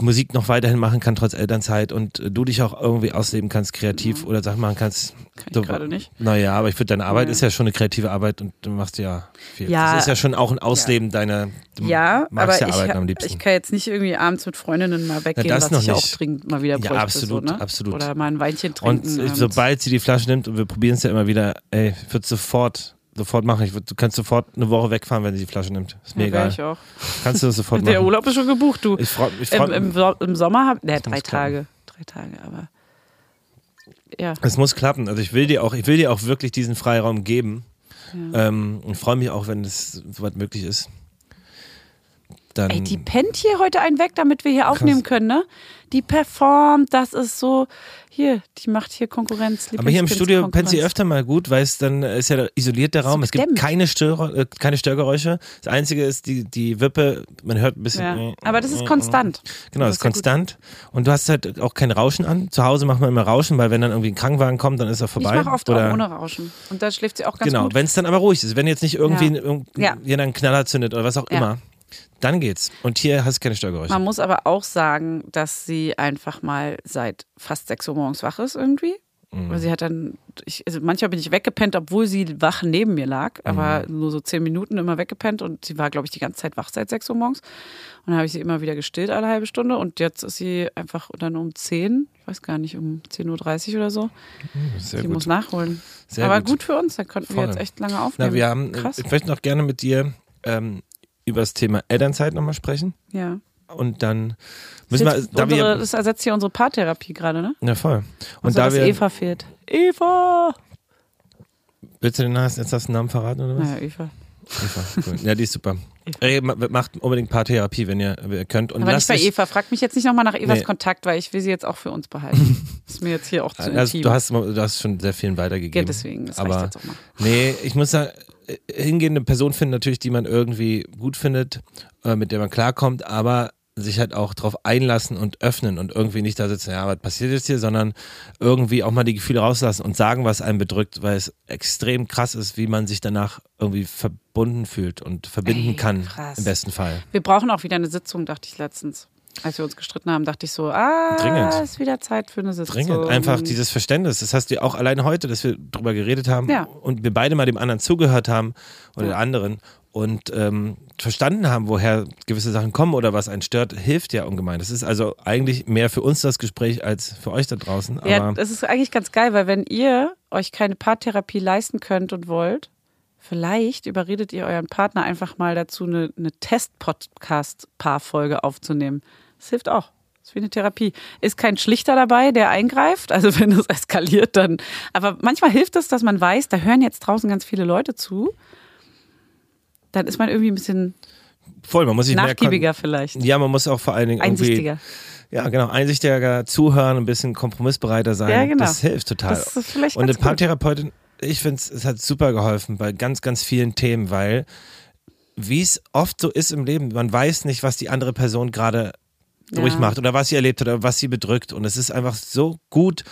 Musik noch weiterhin machen kann, trotz Elternzeit und äh, du dich auch irgendwie ausleben kannst, kreativ oder Sachen machen kannst. Kann ich gerade nicht. Naja, aber ich finde, deine Arbeit Ja. ist ja schon eine kreative Arbeit und du machst ja viel. Ja. Das ist ja schon auch ein Ausleben deiner, Ja, magst aber ja arbeiten am ich, liebsten. ich kann jetzt nicht irgendwie abends mit Freundinnen mal weggehen, das was noch ich ja auch nicht. dringend mal wieder Ja, bräuchte. absolut, so, ne? absolut. Oder mal ein Weinchen und trinken. äh, abends. sobald sie die Flasche nimmt und wir probieren es ja immer wieder, ey, würde sofort, sofort machen. Ich du kannst sofort eine Woche wegfahren, wenn sie die Flasche nimmt. Ist mir ja, egal. ich auch. Kannst du das sofort Der machen. Urlaub ist schon gebucht, du. Ich freue ich freu, Im, im, So- Im Sommer haben, ne, drei Tage. Drei Tage, aber ja. Es muss klappen. Also ich will dir auch, ich will dir auch wirklich diesen Freiraum geben. Ähm, und freue mich auch, wenn es soweit möglich ist. Dann, Ey, die pennt hier heute einen weg, damit wir hier aufnehmen können, ne? Die performt, das ist so, hier, die macht hier Konkurrenz. aber hier im Studio pennt sie öfter mal gut, weil es dann ist ja isoliert der Raum. Es gibt keine, Stör, äh, keine Störgeräusche. Das Einzige ist die, die Wippe, man hört ein bisschen. Ja. Aber das ist konstant. Genau, das ist ist ja gut. konstant. Und du hast halt auch kein Rauschen an. Zu Hause macht man immer Rauschen, weil wenn dann irgendwie ein Krankenwagen kommt, dann ist er Ich vorbei. mache oft Oder, auch ohne Rauschen. Und da schläft sie auch ganz Genau, gut. wenn es dann aber ruhig ist, wenn jetzt nicht irgendwie Ja. irgend- Ja. jeder einen Knaller zündet oder was auch immer, dann geht's. Und hier hast du keine Störgeräusche. Man muss aber auch sagen, dass sie einfach mal seit fast 6 Uhr morgens wach ist irgendwie. Mhm. Weil sie hat dann, ich, also manchmal bin ich weggepennt, obwohl sie wach neben mir lag, aber Mhm. nur so zehn Minuten immer weggepennt und sie war, glaube ich, die ganze Zeit wach seit 6 Uhr morgens. Und dann habe ich sie immer wieder gestillt alle halbe Stunde und jetzt ist sie einfach dann um 10, ich weiß gar nicht, um 10.30 Uhr oder so. Sehr sie gut. muss nachholen. Sehr aber gut. gut. für uns, da konnten wir Voll. jetzt echt lange aufnehmen. Na, wir haben, Krass. ich möchte noch gerne mit dir ähm, über das Thema Elternzeit nochmal sprechen. Ja. Und dann müssen wir, das, da unsere, wir, das ersetzt hier unsere Paartherapie gerade, ne? ja voll. Und Also, da wir, Eva fehlt. Eva! willst du den Namen, jetzt hast du den Namen verraten oder was? Naja, Eva. Eva, cool. Ja, die ist super. Ey, ma- macht unbedingt Paartherapie, wenn ihr, könnt. Und Aber nicht bei Eva. Frag mich jetzt nicht nochmal nach Evas Nee. Kontakt, weil ich will sie jetzt auch für uns behalten. ist mir jetzt hier auch zu Also, intim. du, hast, du hast schon sehr vielen ja, weitergegeben. deswegen, das aber jetzt auch mal. Nee, ich muss sagen, äh, hingehende Person finden natürlich, die man irgendwie gut findet, äh, mit der man klarkommt, aber sich halt auch drauf einlassen und öffnen und irgendwie nicht da sitzen, ja, was passiert jetzt hier, sondern irgendwie auch mal die Gefühle rauslassen und sagen, was einen bedrückt, weil es extrem krass ist, wie man sich danach irgendwie verbunden fühlt und verbinden Ey, kann, krass. im besten Fall. Wir brauchen auch wieder eine Sitzung, dachte ich letztens. Als wir uns gestritten haben, dachte ich so, ah, Dringend. ist wieder Zeit für eine Sitzung. Dringend. Einfach dieses Verständnis. Das hast du ja auch alleine heute, dass wir drüber geredet haben Ja. und wir beide mal dem anderen zugehört haben oder Ja. der anderen und ähm, verstanden haben, woher gewisse Sachen kommen oder was einen stört, hilft ja ungemein. Das ist also eigentlich mehr für uns das Gespräch als für euch da draußen. Aber Ja, das ist eigentlich ganz geil, weil wenn ihr euch keine Paartherapie leisten könnt und wollt, vielleicht überredet ihr euren Partner einfach mal dazu, eine, eine Test-Podcast-Paarfolge aufzunehmen. Das hilft auch. Das ist wie eine Therapie. Ist kein Schlichter dabei, der eingreift. Also wenn es eskaliert, dann. Aber manchmal hilft es, dass man weiß, da hören jetzt draußen ganz viele Leute zu. Dann ist man irgendwie ein bisschen voll, man muss sich mehr nachgiebiger vielleicht. Ja, man muss auch vor allen Dingen Einsichtiger. Ja, genau. Einsichtiger zuhören, ein bisschen kompromissbereiter sein. Ja, genau. Das hilft total. Das ist vielleicht Und eine. Paartherapeutin, ich finde es hat super geholfen bei ganz, ganz vielen Themen, weil wie es oft so ist im Leben, man weiß nicht, was die andere Person gerade Ja. durchmacht oder was sie erlebt hat oder was sie bedrückt. Und es ist einfach so gut,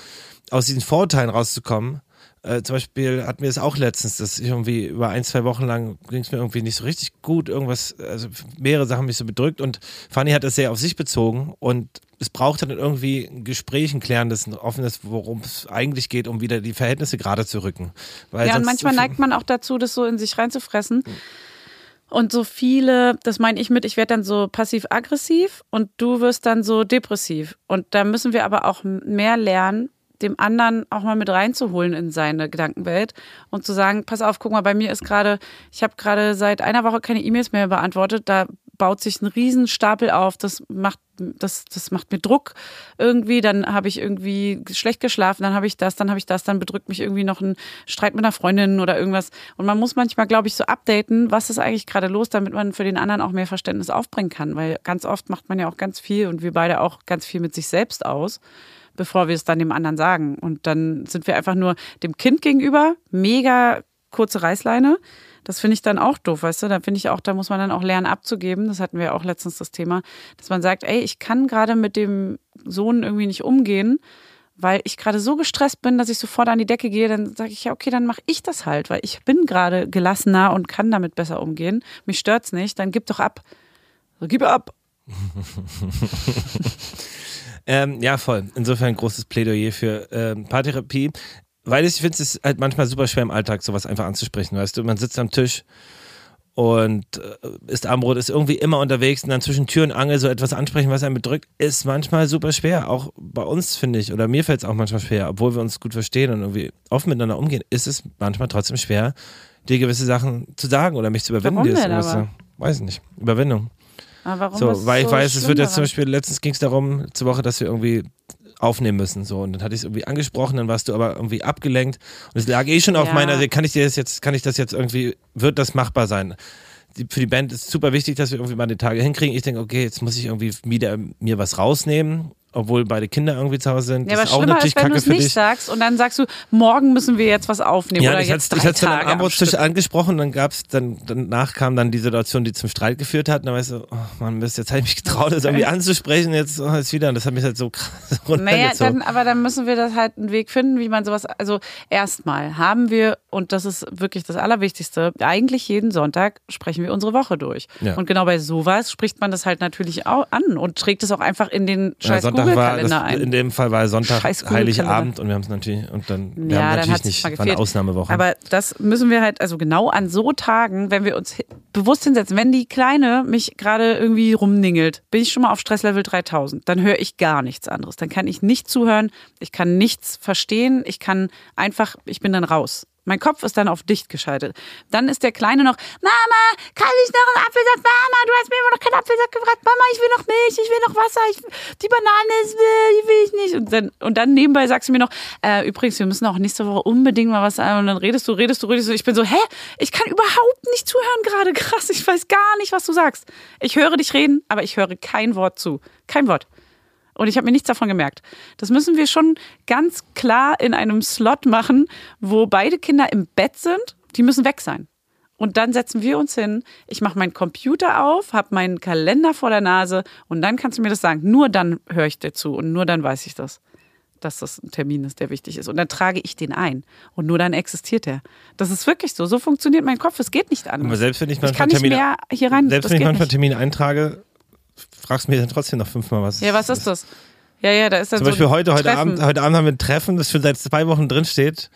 aus diesen Vorurteilen rauszukommen. Äh, zum Beispiel hatten wir es auch letztens, dass ich irgendwie über ein, zwei Wochen lang ging es mir irgendwie nicht so richtig gut. Irgendwas, also mehrere Sachen mich so bedrückt und Fanny hat das sehr auf sich bezogen und es brauchte dann irgendwie ein Gespräch, ein klärendes, ein offenes, worum es eigentlich geht, um wieder die Verhältnisse gerade zu rücken. Weil Ja, und manchmal so neigt man auch dazu, das so in sich reinzufressen. Und so viele, das meine ich mit, ich werde dann so passiv-aggressiv und du wirst dann so depressiv. Und da müssen wir aber auch mehr lernen, dem anderen auch mal mit reinzuholen in seine Gedankenwelt und zu sagen, pass auf, guck mal, bei mir ist gerade, ich habe gerade seit einer Woche keine E-Mails mehr beantwortet, da baut sich ein Riesenstapel auf, das macht, das, das macht mir Druck irgendwie, dann habe ich irgendwie schlecht geschlafen, dann habe ich das, dann habe ich das, dann bedrückt mich irgendwie noch ein Streit mit einer Freundin oder irgendwas. Und man muss manchmal, glaube ich, so updaten, was ist eigentlich gerade los, damit man für den anderen auch mehr Verständnis aufbringen kann, weil ganz oft macht man ja auch ganz viel und wir beide auch ganz viel mit sich selbst aus bevor wir es dann dem anderen sagen. Und dann sind wir einfach nur dem Kind gegenüber mega kurze Reißleine. Das finde ich dann auch doof, weißt du? Da finde ich auch, da muss man dann auch lernen abzugeben. Das hatten wir auch letztens das Thema, dass man sagt, ey, ich kann gerade mit dem Sohn irgendwie nicht umgehen, weil ich gerade so gestresst bin, dass ich sofort an die Decke gehe. Dann sage ich ja, okay, dann mache ich das halt, weil ich bin gerade gelassener und kann damit besser umgehen. Mich stört's nicht. Dann gib doch ab. So, gib ab. Ähm, ja, voll. Insofern großes Plädoyer für ähm, Paartherapie. Weil ich finde es halt manchmal super schwer im Alltag, sowas einfach anzusprechen. Weißt du, man sitzt am Tisch und äh, isst Abendbrot, ist irgendwie immer unterwegs und dann zwischen Tür und Angel so etwas ansprechen, was einen bedrückt, ist manchmal super schwer. Auch bei uns, finde ich, oder mir fällt es auch manchmal schwer, obwohl wir uns gut verstehen und irgendwie offen miteinander umgehen, ist es manchmal trotzdem schwer, dir gewisse Sachen zu sagen oder mich zu überwinden. Warum denn aber? Weiß nicht. Überwindung. Aber warum ist So, weil ich so weiß, es wird jetzt zum? Beispiel, letztens ging es darum, zur Woche, dass wir irgendwie aufnehmen müssen. So, und dann hatte ich es irgendwie angesprochen, dann warst du aber irgendwie abgelenkt. Und es lag eh schon auf Ja. meiner, kann ich dir das jetzt, kann ich das jetzt irgendwie, wird das machbar sein? Die, für die Band ist super wichtig, dass wir irgendwie mal die Tage hinkriegen. Ich denke, okay, jetzt muss ich irgendwie wieder mir was rausnehmen, obwohl beide Kinder irgendwie zu Hause sind. Ja, aber schlimmer ist, wenn du es nicht dich. sagst und dann sagst du, morgen müssen wir jetzt was aufnehmen Ja, oder ich jetzt hatte drei es dann am Tage am Armbrotstisch angesprochen, dann gab's dann danach kam dann die Situation, die zum Streit geführt hat. Und dann weißt du, oh Mann, Mist, jetzt habe ich mich getraut, das irgendwie anzusprechen, jetzt oh, ist wieder. Und das hat mich halt so krass Naja, dann, aber dann müssen wir das halt einen Weg finden, wie man sowas. Also erstmal haben wir, und das ist wirklich das Allerwichtigste, eigentlich jeden Sonntag sprechen wir unsere Woche durch. Ja. Und genau bei sowas spricht man das halt natürlich auch an und trägt es auch einfach in den Ja, scheiß Sonntag war, das, ein. in dem Fall war Sonntag. Heiligabend und wir haben es natürlich, und dann, wir Ja, haben natürlich nicht, war eine. Ausnahmewoche. Aber das müssen wir halt, also genau an so Tagen, wenn wir uns bewusst hinsetzen, wenn die Kleine mich gerade irgendwie rumningelt, bin ich schon mal auf Stresslevel 3000. Dann höre ich gar nichts anderes. Dann kann ich nicht zuhören, ich kann nichts verstehen, ich kann einfach, ich bin dann raus. Mein Kopf ist dann auf dicht geschaltet. Dann ist der Kleine noch, Mama, kann ich noch einen Apfelsaft? Mama, du hast mir immer noch keinen Apfelsaft gebracht. Mama, ich will noch Milch, ich will noch Wasser, ich, die Banane ist, die will ich nicht. Und dann, und dann nebenbei sagst du mir noch, äh, übrigens, wir müssen auch nächste Woche unbedingt mal was sagen. Und dann redest du, redest du, redest du. Ich bin so, hä? Ich kann überhaupt nicht zuhören gerade. Krass, ich weiß gar nicht, was du sagst. Ich höre dich reden, aber ich höre kein Wort zu. Kein Wort. Und ich habe mir nichts davon gemerkt. Das müssen wir schon ganz klar in einem Slot machen, wo beide Kinder im Bett sind. Die müssen weg sein. Und dann setzen wir uns hin. Ich mache meinen Computer auf, habe meinen Kalender vor der Nase und dann kannst du mir das sagen. Nur dann höre ich dir zu und nur dann weiß ich das, dass das ein Termin ist, der wichtig ist. Und dann trage ich den ein und nur dann existiert er. Das ist wirklich so. So funktioniert mein Kopf. Es geht nicht Aber anders. selbst wenn ich Ich manchmal rein. selbst wenn ich manchmal nicht. Termine eintrage, fragst du mir dann trotzdem noch fünfmal was. Ja, was ist das? Ja, ja, da ist dann Zum so Beispiel heute, heute Treffen. Abend, heute Abend haben wir ein Treffen, das schon seit zwei Wochen drin steht.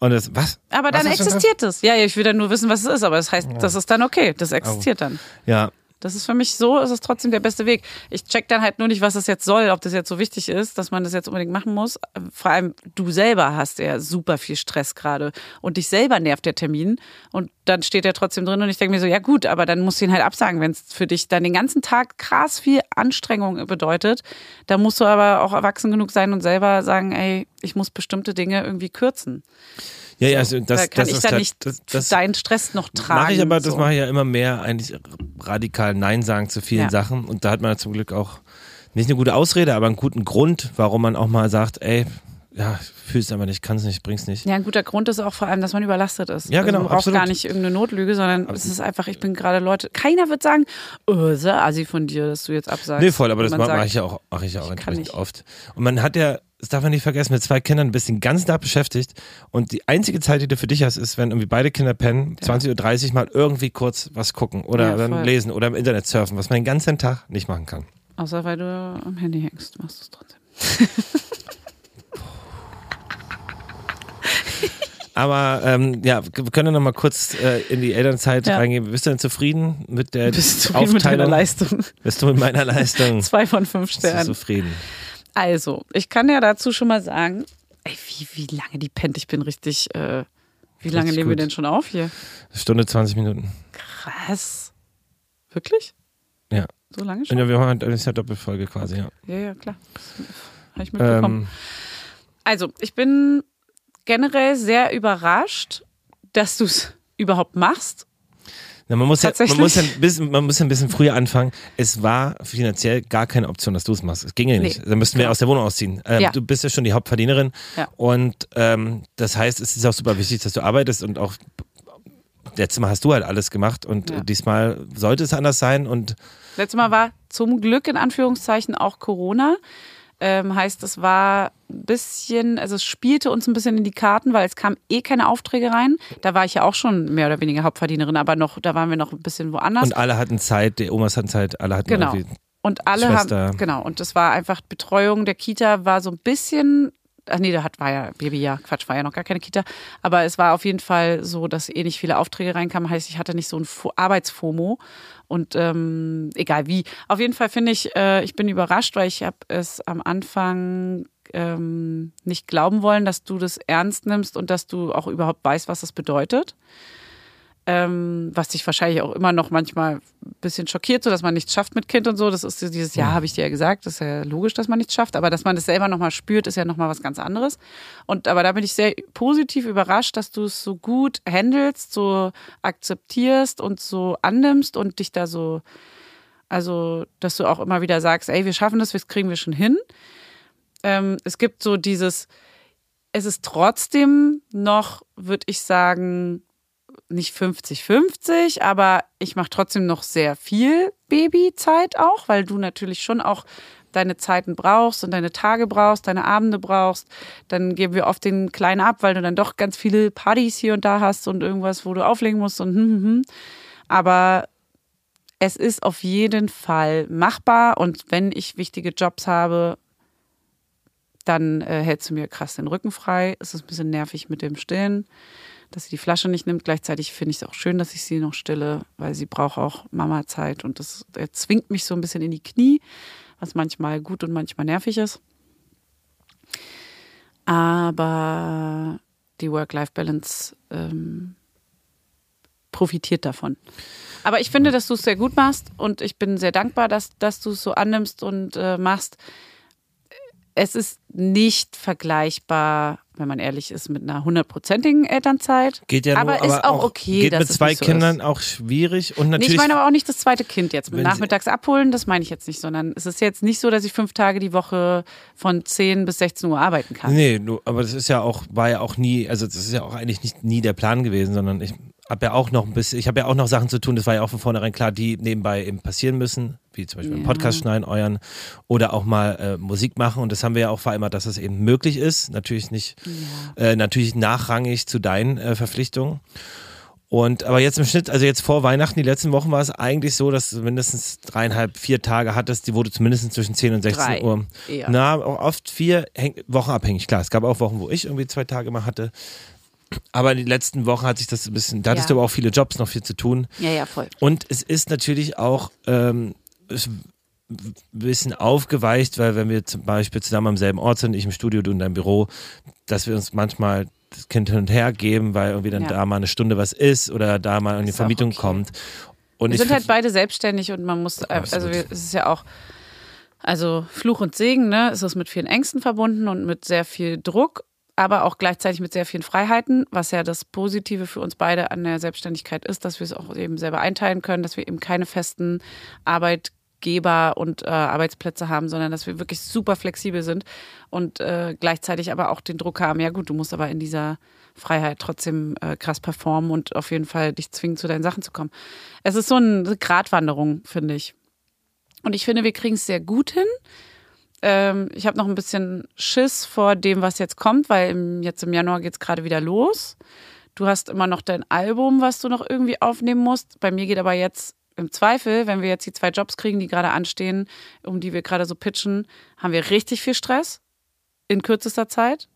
Und das, was? Aber Was dann existiert es. Ja, ja, ich will dann nur wissen, was es ist, aber das heißt, das ist dann okay. Das existiert dann. Ja, Das ist für mich so, ist es trotzdem der beste Weg. Ich check dann halt nur nicht, was das jetzt soll, ob das jetzt so wichtig ist, dass man das jetzt unbedingt machen muss. Vor allem du selber hast ja super viel Stress gerade und dich selber nervt der Termin und dann steht er trotzdem drin und ich denke mir so, ja gut, aber dann musst du ihn halt absagen, wenn es für dich dann den ganzen Tag krass viel Anstrengung bedeutet. Da musst du aber auch erwachsen genug sein und selber sagen, ey, ich muss bestimmte Dinge irgendwie kürzen. Ja, ja, also da das, kann das ich ist dann halt- nicht das, das deinen Stress noch tragen. mache ich aber, das so. mache ich ja immer mehr, eigentlich radikal Nein sagen zu vielen Ja. Sachen. Und da hat man zum Glück auch nicht eine gute Ausrede, aber einen guten Grund, warum man auch mal sagt, ey, ja, fühl's aber nicht, kann's nicht, bring's nicht. Ja, ein guter Grund ist auch vor allem, dass man überlastet ist. Ja, genau, Also man braucht absolut. gar nicht irgendeine Notlüge, sondern es ist einfach, ich bin gerade Leute, keiner wird sagen, oh, sehr assi von dir, dass du jetzt absagst. Nee, voll, aber das mache ich ja auch, mache ich ja auch ich kann entsprechend oft. Und man hat ja, das darf man nicht vergessen, mit zwei Kindern bist du den ganzen Tag beschäftigt und die einzige Zeit, die du für dich hast, ist, wenn irgendwie beide Kinder pennen, 20.30 Uhr mal irgendwie kurz was gucken oder Ja, dann lesen oder im Internet surfen, was man den ganzen Tag nicht machen kann. Außer weil du am Handy hängst, machst du es trotzdem. Aber ähm, ja, wir können noch mal kurz äh, in die Elternzeit Ja. reingehen. Bist du denn zufrieden mit der Bist du zufrieden mit deiner Aufteilung? Leistung? Bist du mit meiner Leistung? Zwei von fünf Bist du Sternen. zufrieden? Also, ich kann ja dazu schon mal sagen, ey, wie, wie lange die pennt. Ich bin richtig, äh, wie lange Richtig nehmen wir denn schon auf hier? Stunde 20 Minuten. Krass. Wirklich? Ja. So lange schon? Ja, wir haben das ist ja Doppelfolge quasi, ja. Ja, ja, klar. Habe ich mitbekommen. Ähm, Also, ich bin generell sehr überrascht, dass du es überhaupt machst. Na, man, muss ja, man, muss ja ein bisschen, man muss ja ein bisschen früher anfangen. Es war finanziell gar keine Option, dass du es machst. Es ging ja nicht. Nee. Dann müssten wir aus der Wohnung ausziehen. Ähm, Ja. Du bist ja schon die Hauptverdienerin. Ja. Und ähm, das heißt, es ist auch super wichtig, dass du arbeitest und auch letztes Mal hast du halt alles gemacht und Ja. diesmal sollte es anders sein und Letztes Mal war zum Glück in Anführungszeichen auch Corona. Ähm, heißt, es war ein bisschen, also es spielte uns ein bisschen in die Karten, weil es kam eh keine Aufträge rein. Da war ich ja auch schon mehr oder weniger Hauptverdienerin, aber noch, da waren wir noch ein bisschen woanders. Und alle hatten Zeit, die Omas hatten Zeit, alle hatten Genau. irgendwie Und alle Schwester. haben, genau, und das war einfach Betreuung der Kita war so ein bisschen, ach nee, da hat, war ja Baby, ja, Quatsch, war ja noch gar keine Kita, aber es war auf jeden Fall so, dass eh nicht viele Aufträge reinkamen, heißt, ich hatte nicht so ein Fo- Arbeitsfomo. Und ähm, egal wie. Auf jeden Fall finde ich, äh, ich bin überrascht, weil ich habe es am Anfang ähm, nicht glauben wollen, dass du das ernst nimmst und dass du auch überhaupt weißt, was das bedeutet ähm, was dich wahrscheinlich auch immer noch manchmal ein bisschen schockiert, so dass man nichts schafft mit Kind und so. Das ist dieses Jahr, habe ich dir ja gesagt, das ist ja logisch, dass man nichts schafft, aber dass man das selber nochmal spürt, ist ja nochmal was ganz anderes. Und aber da bin ich sehr positiv überrascht, dass du es so gut handelst, so akzeptierst und so annimmst und dich da so, also, dass du auch immer wieder sagst, ey, wir schaffen das, das kriegen wir schon hin. Ähm, es gibt so dieses, es ist trotzdem noch, würde ich sagen, nicht 50-50, aber ich mache trotzdem noch sehr viel Babyzeit auch, weil du natürlich schon auch deine Zeiten brauchst und deine Tage brauchst, deine Abende brauchst. Dann geben wir oft den Kleinen ab, weil du dann doch ganz viele Partys hier und da hast und irgendwas, wo du auflegen musst und hm, hm, hm. Aber es ist auf jeden Fall machbar und wenn ich wichtige Jobs habe, dann äh, hältst du mir krass den Rücken frei. Es ist ein bisschen nervig mit dem Stillen dass sie die Flasche nicht nimmt. Gleichzeitig finde ich es auch schön, dass ich sie noch stille, weil sie braucht auch Mama-Zeit und das zwingt mich so ein bisschen in die Knie, was manchmal gut und manchmal nervig ist. Aber die Work-Life-Balance ähm, profitiert davon. Aber ich finde, dass du es sehr gut machst und ich bin sehr dankbar, dass, dass du es so annimmst und äh, machst. Es ist nicht vergleichbar, wenn man ehrlich ist, mit einer hundertprozentigen Elternzeit. Geht ja aber nur, ist auch okay, Geht dass mit zwei so Kindern ist. auch schwierig und Nee, natürlich. ich meine aber auch nicht das zweite Kind jetzt mit nachmittags abholen, das meine ich jetzt nicht, sondern es ist jetzt nicht so, dass ich fünf Tage die Woche von 10 bis 16 Uhr arbeiten kann. Nee, aber das ist ja auch, war ja auch nie, also das ist ja auch eigentlich nicht nie der Plan gewesen, sondern ich habe ja auch noch ein bisschen, ich habe ja auch noch Sachen zu tun, das war ja auch von vornherein klar, die nebenbei eben passieren müssen, wie zum Beispiel einen Ja. Podcast schneiden, euren, oder auch mal äh, Musik machen und das haben wir ja auch vereinbart, dass das eben möglich ist, natürlich nicht, äh, natürlich nachrangig zu deinen äh, Verpflichtungen. Und aber jetzt im Schnitt, also jetzt vor Weihnachten, die letzten Wochen war es eigentlich so, dass du mindestens dreieinhalb, vier Tage hattest, die wurde zumindest zwischen 10 und 16 Drei, Uhr. eher. Na, auch oft vier, häng, wochenabhängig, klar. Es gab auch Wochen, wo ich irgendwie zwei Tage mal hatte. Aber die letzten Wochen hat sich das ein bisschen, da hattest Ja. du aber auch viele Jobs, noch viel zu tun. Ja, ja, voll. Und es ist natürlich auch ähm, es ein bisschen aufgeweicht, weil wenn wir zum Beispiel zusammen am selben Ort sind, ich im Studio, du in deinem Büro, dass wir uns manchmal das Kind hin und her geben, weil irgendwie dann Ja. da mal eine Stunde was ist oder da mal eine Vermietung okay. kommt. Und Wir sind halt beide selbstständig und man muss, äh, also Absolut. wir, es ist ja auch, also Fluch und Segen, ne? Es ist mit vielen Ängsten verbunden und mit sehr viel Druck, aber auch gleichzeitig mit sehr vielen Freiheiten, was ja das Positive für uns beide an der Selbstständigkeit ist, dass wir es auch eben selber einteilen können, dass wir eben keine festen Arbeitgeber und äh, Arbeitsplätze haben, sondern dass wir wirklich super flexibel sind und äh, gleichzeitig aber auch den Druck haben, ja gut, du musst aber in dieser Freiheit trotzdem äh, krass performen und auf jeden Fall dich zwingen, zu deinen Sachen zu kommen. Es ist so eine Gratwanderung, finde ich. Und ich finde, wir kriegen es sehr gut hin. Ähm, ich habe noch ein bisschen Schiss vor dem, was jetzt kommt, weil im, jetzt im Januar geht es gerade wieder los. Du hast immer noch dein Album, was du noch irgendwie aufnehmen musst. Bei mir geht aber jetzt im Zweifel, wenn wir jetzt die zwei Jobs kriegen, die gerade anstehen, um die wir gerade so pitchen, haben wir richtig viel Stress in kürzester Zeit.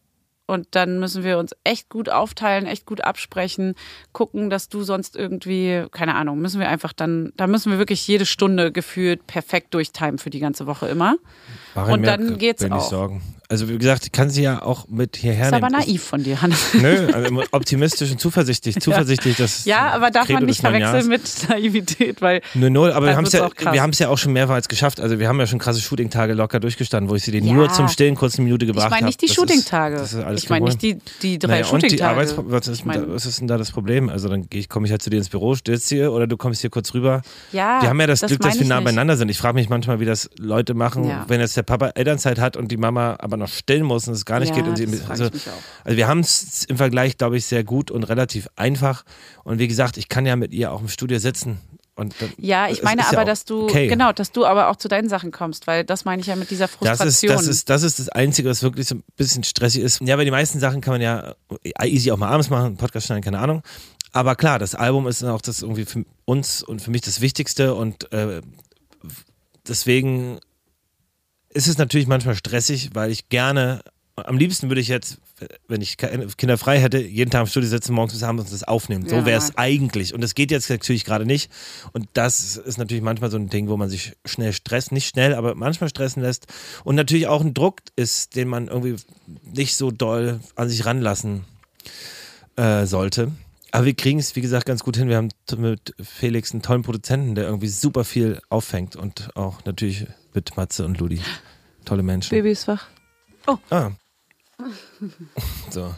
Und dann müssen wir uns echt gut aufteilen, echt gut absprechen, gucken, dass du sonst irgendwie, keine Ahnung, müssen wir einfach dann, da müssen wir wirklich jede Stunde gefühlt perfekt durchtimen für die ganze Woche immer. Ich und dann geht's auch. Sorgen. Also wie gesagt, ich kann sie ja auch mit hierher ist aber nehmen. naiv von dir, Hannes. Nö, also optimistisch und zuversichtlich. Zuversichtlich, dass Ja, aber darf Credo man nicht verwechseln mit Naivität, weil Null, null, aber wir haben es ja, wir ja auch schon mehrmals geschafft. Also wir haben ja schon krasse Shooting-Tage locker durchgestanden, wo ich sie dir Ja. nur zum Stillen kurz eine Minute gebracht ich habe. meine nicht die Das Shooting-Tage. Das ist alles Ich meine nicht die, die drei naja, und die Shooting-Tage. Was, ist, Ich mein- was ist denn da das Problem? Also dann ich, komme ich halt zu dir ins Büro, stillst hier oder du kommst hier kurz rüber. ja, wir haben ja das, Glück, dass wir ich nah nicht. beieinander sind. Ich frage mich manchmal, wie das Leute machen, Ja. wenn jetzt der Papa Elternzeit hat und die Mama aber noch stillen muss und es gar nicht ja, geht. Und sie, das also, also wir haben es im Vergleich, glaube ich, sehr gut und relativ einfach. Und wie gesagt, ich kann ja mit ihr auch im Studio sitzen. Und dann, Ja, ich meine ja aber, auch dass du, okay. genau, dass du aber auch zu deinen Sachen kommst, weil das meine ich ja mit dieser Das Frustration. ist, das, ist, das ist das Einzige, was wirklich so ein bisschen stressig ist. Ja, weil die meisten Sachen kann man ja easy auch mal abends machen, Podcast schneiden, keine Ahnung. Aber klar, das Album ist auch das irgendwie für uns und für mich das Wichtigste und äh, deswegen ist es natürlich manchmal stressig, weil ich gerne, am liebsten würde ich jetzt, wenn ich Kinder frei hätte, jeden Tag im Studio sitzen, morgens bis abends und das aufnehmen. So Ja, wäre es eigentlich. Und das geht jetzt natürlich gerade nicht. Und das ist natürlich manchmal so ein Ding, wo man sich schnell stresst, nicht schnell, aber manchmal stressen lässt. Und natürlich auch ein Druck ist, den man irgendwie nicht so doll an sich ranlassen äh, sollte. Aber wir kriegen es, wie gesagt, ganz gut hin. Wir haben mit Felix einen tollen Produzenten, der irgendwie super viel auffängt und auch natürlich mit Matze und Ludi. Tolle Menschen. Baby ist wach. Ah. So.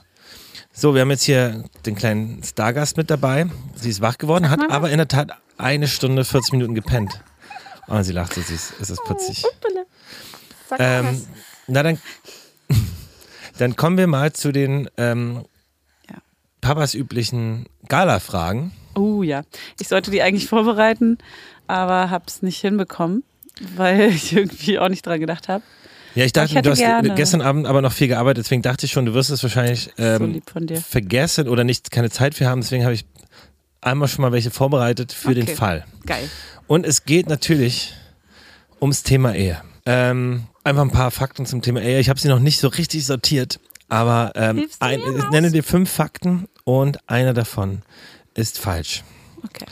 So, wir haben jetzt hier den kleinen Stargast mit dabei. Sie ist wach geworden, hat aber in der Tat eine Stunde, 40 Minuten gepennt. Oh, sie lacht so süß. Es ist putzig. Ähm, na, dann, dann kommen wir mal zu den ähm, Ja. Papas üblichen Gala-Fragen. Oh ja. Ich sollte die eigentlich vorbereiten, aber hab's nicht hinbekommen, weil ich irgendwie auch nicht dran gedacht habe. Ja, ich dachte, Ich du hast gerne. gestern Abend aber noch viel gearbeitet, deswegen dachte ich schon, du wirst es wahrscheinlich so ähm, dir. vergessen oder nicht keine Zeit für haben. Deswegen habe ich einmal schon mal welche vorbereitet für den Okay. Fall. Geil. Und es geht natürlich ums Thema Ehe. Ähm, einfach ein paar Fakten zum Thema Ehe. Ich habe sie noch nicht so richtig sortiert, aber ähm, ein, ich nenne dir fünf Fakten und einer davon ist falsch. Okay.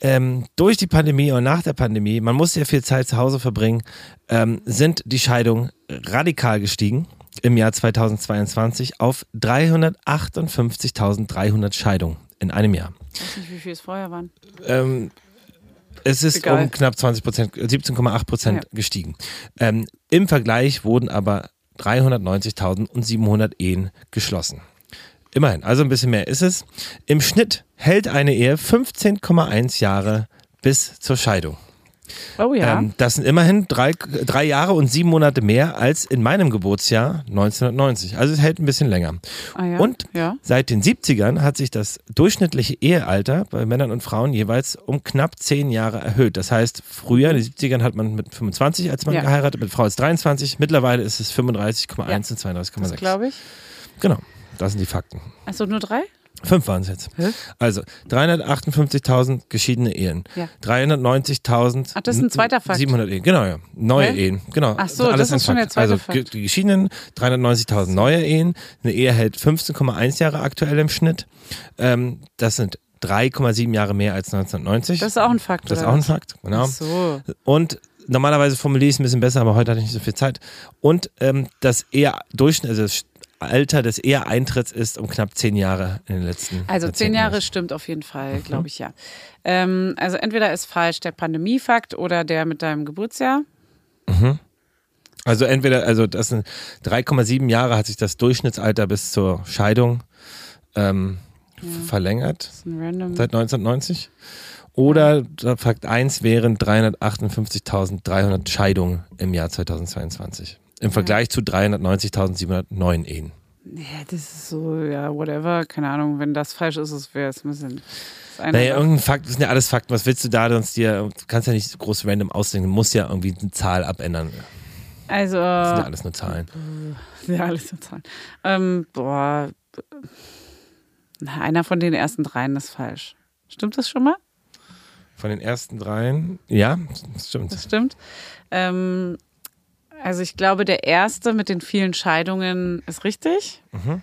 Ähm, durch die Pandemie und nach der Pandemie, man musste ja viel Zeit zu Hause verbringen, ähm, sind die Scheidungen radikal gestiegen im Jahr 2022 auf 358.300 Scheidungen in einem Jahr. Ich weiß nicht, wie viel es vorher waren. Ähm, es ist Egal. um knapp 20 Prozent, 17,8 Prozent gestiegen. Ähm, Im Vergleich wurden aber 390.700 Ehen geschlossen. Immerhin, also ein bisschen mehr ist es. Im Schnitt hält eine Ehe 15,1 Jahre bis zur Scheidung. Oh ja. Ähm, das sind immerhin drei, drei Jahre und sieben Monate mehr als in meinem Geburtsjahr 1990. Also es hält ein bisschen länger. ah, ja. und ja. Seit den 70ern hat sich das durchschnittliche Ehealter bei Männern und Frauen jeweils um knapp zehn Jahre erhöht. Das heißt, früher in den 70ern hat man mit 25 als Mann Ja. geheiratet, mit Frau ist 23. Mittlerweile ist es 35,1 Ja. und 32,6. Das glaube ich. Genau, das sind die Fakten. Achso, nur drei? Fünf waren es jetzt. Hä? Also 358.000 geschiedene Ehen. Ja. 390.000. Ach, das ist ein zweiter Fakt. 700 Ehen, genau, ja. Neue Hä? Ehen, genau. Ach so, das ein ist schon Fakt. der zweite Also Fakt. die geschiedenen 390.000 neue Ehen. Eine Ehe hält 15,1 Jahre aktuell im Schnitt. Ähm, das sind 3,7 Jahre mehr als 1990. Das ist auch ein Fakt. Das ist auch ein? Fakt, genau. Ach so. Und normalerweise formuliere ich es ein bisschen besser, aber heute hatte ich nicht so viel Zeit. Und ähm, das eher Durchschnitt, also das Alter des Eheeintritts ist um knapp zehn Jahre in den letzten Also zehn. Jahre stimmt auf jeden Mhm. Fall, glaube ich ja. Ähm, also entweder ist falsch der Pandemiefakt oder der mit deinem Geburtsjahr. Also entweder, also das sind 3,7 Jahre hat sich das Durchschnittsalter bis zur Scheidung ähm, verlängert Das ist ein random. seit 1990. Oder der Fakt 1 wären 358.300 Scheidungen im Jahr 2022. Im Vergleich zu 390.709 Ehen. ja, das ist so, ja, whatever. Keine Ahnung, wenn das falsch ist, es wäre es ein bisschen. Naja, Sache. irgendein Fakt, das sind ja alles Fakten. Was willst du da sonst dir, du kannst ja nicht groß random ausdenken, du musst ja irgendwie eine Zahl abändern. also, Das sind ja alles nur Zahlen. ja, alles so Zahlen. Ähm, boah, na, einer von den ersten dreien ist falsch. Stimmt das schon mal? Von den ersten dreien, ja, das stimmt. Das stimmt. Ähm, also ich glaube, der erste mit den vielen Scheidungen ist richtig. Mhm.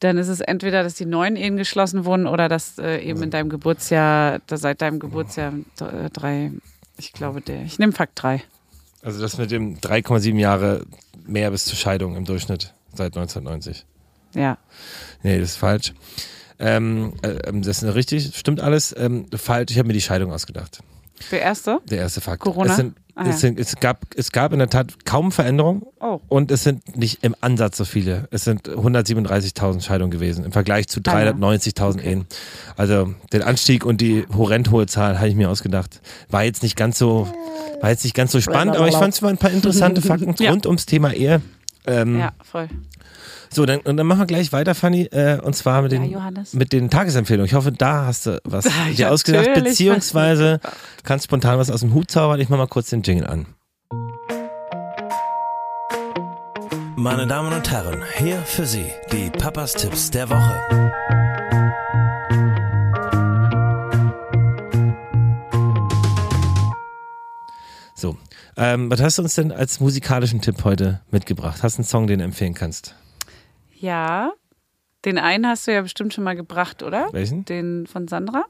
Dann ist es entweder, dass die neuen Ehen geschlossen wurden oder dass äh, eben in deinem Geburtsjahr, da seit deinem Geburtsjahr äh, drei, ich glaube der, ich nehme Fakt drei. Also das mit dem 3,7 Jahre mehr bis zur Scheidung im Durchschnitt seit 1990. Ja. Nee, das ist falsch. Ähm, äh, ähm, das ist richtig, stimmt alles. Ähm, falsch, ich habe mir die Scheidung ausgedacht. Der erste? Der erste Fakt. Corona? Es, sind, Ah, ja. es, sind, es, gab, es gab in der Tat kaum Veränderung Oh. und es sind nicht im Ansatz so viele. Es sind 137.000 Scheidungen gewesen im Vergleich zu Ah, ja. 390.000 Ehen. Also den Anstieg und die horrend hohe Zahl habe ich mir ausgedacht. War jetzt nicht ganz so, war jetzt nicht ganz so spannend, aber ich fand es mal ein paar interessante Fakten Ja. rund ums Thema Ehe. Ähm, Ja, voll. So, dann, und dann machen wir gleich weiter, Fanny, äh, und zwar mit Ja, den, mit den Tagesempfehlungen. Ich hoffe, da hast du was ich dir ausgedacht, beziehungsweise kannst spontan was aus dem Hut zaubern. Ich mach mal kurz den Jingle an. Meine Damen und Herren, hier für Sie die Papas Tipps der Woche. So, ähm, was hast du uns denn als musikalischen Tipp heute mitgebracht? Hast du einen Song, den du empfehlen kannst? Ja, den einen hast du ja bestimmt schon mal gebracht, oder? Welchen? Den von Sandra?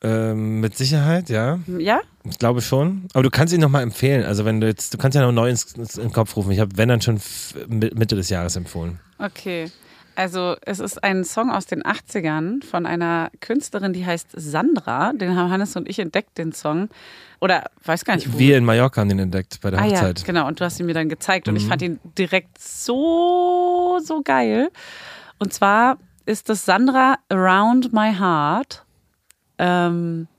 Ähm, mit Sicherheit, ja. Ja? Ich glaube schon. Aber du kannst ihn nochmal empfehlen. Also wenn du jetzt, du kannst ja noch neu ins, ins, in den Kopf rufen. Ich habe, wenn dann schon Mitte des Jahres empfohlen. Okay. Also es ist ein Song aus den 80ern von einer Künstlerin, die heißt Sandra. Den haben Hannes und ich entdeckt, den Song. Oder weiß gar nicht, wo. Wir in Mallorca haben den entdeckt bei der ah ja, Hochzeit. Mhm. genau. Und du hast ihn mir dann gezeigt. Und ich fand ihn direkt so, so geil. Und zwar ist das Sandra Around My Heart. Ähm, äh,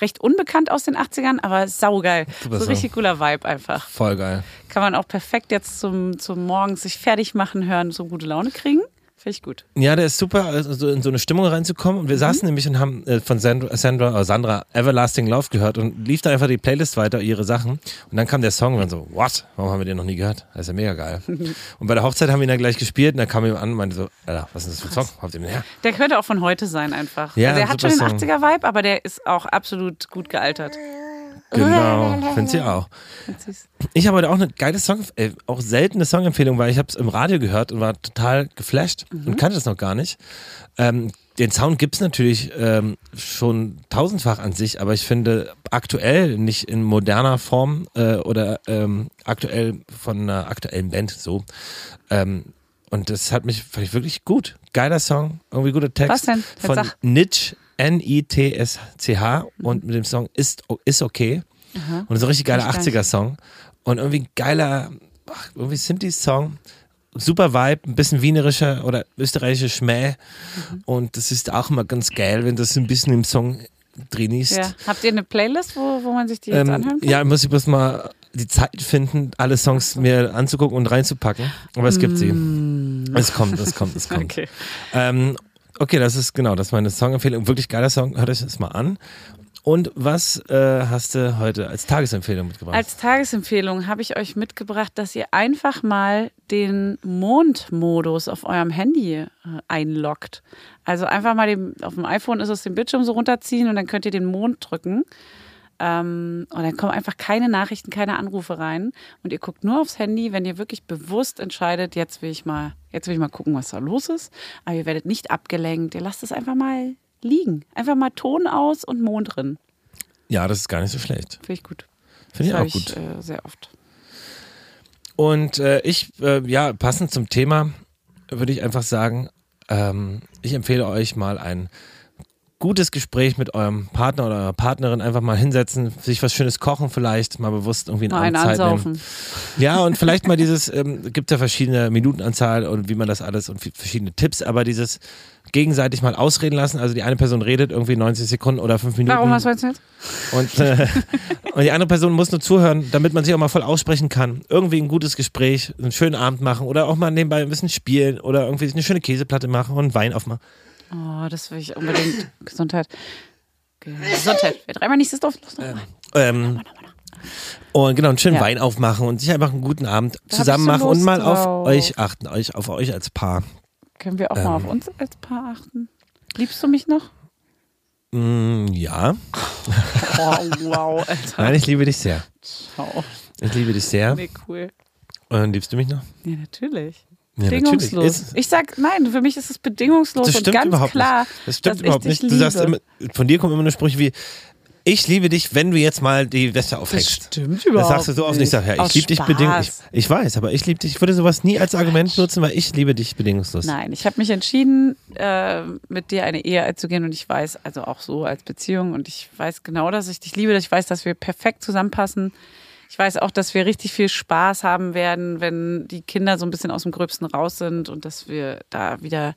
recht unbekannt aus den 80ern, aber saugeil. So richtig cooler Vibe einfach. Voll geil. Kann man auch perfekt jetzt zum, zum Morgens sich fertig machen, hören, so gute Laune kriegen. Finde ich gut. Ja, der ist super, also in so eine Stimmung reinzukommen. Und wir saßen nämlich und haben äh, von Sandra, Sandra, äh, Sandra Everlasting Love gehört und lief da einfach die Playlist weiter, ihre Sachen. Und dann kam der Song und dann so, what? Warum haben wir den noch nie gehört? Das ist ja mega geil. und bei der Hochzeit haben wir ihn dann gleich gespielt und dann kam jemand an und meinte so, Alter, was ist das für ein Song? Habt ihr den her? Der könnte auch von heute sein einfach. Ja, also er hat schon den Song. 80er-Vibe, aber der ist auch absolut gut gealtert. Genau, finde sie auch. Ich habe heute auch eine geile Song, äh, auch seltene Songempfehlung, weil ich habe es im Radio gehört und war total geflasht und kannte es noch gar nicht. Ähm, den Sound gibt es natürlich ähm, schon tausendfach an sich, aber ich finde aktuell, nicht in moderner Form äh, oder ähm, aktuell von einer aktuellen Band so. Ähm, und das hat mich fand ich wirklich gut. Geiler Song, irgendwie guter Text. Was denn? Jetzt Von. Nitsch, N-I-T-S-C-H und mit dem Song Ist, ist okay. Und so ein richtig geiler Kenn ich gar 80er-Song. Und irgendwie ein geiler, ach, irgendwie Sinti-Song. Super Vibe, ein bisschen wienerischer oder österreichischer Schmäh. Mhm. Und das ist auch immer ganz geil, wenn das ein bisschen im Song drin ist. Ja. Habt ihr eine Playlist, wo, wo man sich die jetzt Ähm, anhören kann? ja, muss ich bloß mal die Zeit finden, alle Songs mir anzugucken und reinzupacken. Aber es gibt sie. Es kommt, es kommt, es kommt. Mm. Okay. Ähm, okay, das ist genau, das ist meine Songempfehlung. Wirklich geiler Song, hört euch das mal an. Und was äh, hast du heute als Tagesempfehlung mitgebracht? Als Tagesempfehlung habe ich euch mitgebracht, dass ihr einfach mal den Mondmodus auf eurem Handy äh, einloggt. Also einfach mal dem, auf dem iPhone ist es den Bildschirm so runterziehen und dann könnt ihr den Mond drücken. Ähm, und dann kommen einfach keine Nachrichten, keine Anrufe rein. Und ihr guckt nur aufs Handy, wenn ihr wirklich bewusst entscheidet, jetzt will ich mal, jetzt will ich mal gucken, was da los ist. Aber ihr werdet nicht abgelenkt. Ihr lasst es einfach mal liegen. Einfach mal Ton aus und Mond drin. ja, das ist gar nicht so schlecht. Finde ich gut. Finde ich auch gut. äh, sehr oft. Und äh, ich, äh, ja, passend zum Thema würde ich einfach sagen, ähm, ich empfehle euch mal ein gutes Gespräch mit eurem Partner oder eurer Partnerin einfach mal hinsetzen, sich was Schönes kochen vielleicht, mal bewusst irgendwie einen Mal Abend Zeit nehmen. Ja, und vielleicht mal dieses, ähm, gibt ja verschiedene Minutenanzahl und wie man das alles und verschiedene Tipps, aber dieses gegenseitig mal ausreden lassen, also die eine Person redet irgendwie 90 Sekunden oder 5 Minuten. Warum, was meinst du jetzt? Und, äh, und die andere Person muss nur zuhören, damit man sich auch mal voll aussprechen kann. Irgendwie ein gutes Gespräch, einen schönen Abend machen oder auch mal nebenbei ein bisschen spielen oder irgendwie eine schöne Käseplatte machen und Wein aufmachen. Oh, das will ich unbedingt. Gesundheit. Gesundheit. Wer dreimal nicht ist doof. Los, noch mal. Ähm, und genau, einen schönen Ja. Wein aufmachen und sich einfach einen guten Abend Da zusammen so machen und Lust mal auf drauf. euch achten, euch, auf euch als Paar. Können wir auch mal auf Ähm. uns als Paar achten? Liebst du mich noch? Mm, ja. Oh, wow, Alter. Nein, ich liebe dich sehr. Ciao. Ich liebe dich sehr. Nee, cool. Und liebst du mich noch? Ja, natürlich. Ja, bedingungslos. ich sag, nein, für mich ist es bedingungslos Das und stimmt ganz überhaupt klar. nicht. Das stimmt überhaupt nicht. Du sagst immer, von dir kommen immer nur Sprüche wie, ich liebe dich, wenn du jetzt mal die Weste aufhängst. stimmt Das überhaupt sagst du so oft nicht. Ich sag, ja, ich liebe dich bedingungslos. Ich, ich weiß, aber ich liebe dich. Ich würde sowas nie als Argument nutzen, weil ich liebe dich bedingungslos. Nein, ich habe mich entschieden, äh, mit dir eine Ehe einzugehen und ich weiß, also auch so als Beziehung und ich weiß genau, dass ich dich liebe, dass ich weiß, dass wir perfekt zusammenpassen. Ich weiß auch, dass wir richtig viel Spaß haben werden, wenn die Kinder so ein bisschen aus dem Gröbsten raus sind und dass wir da wieder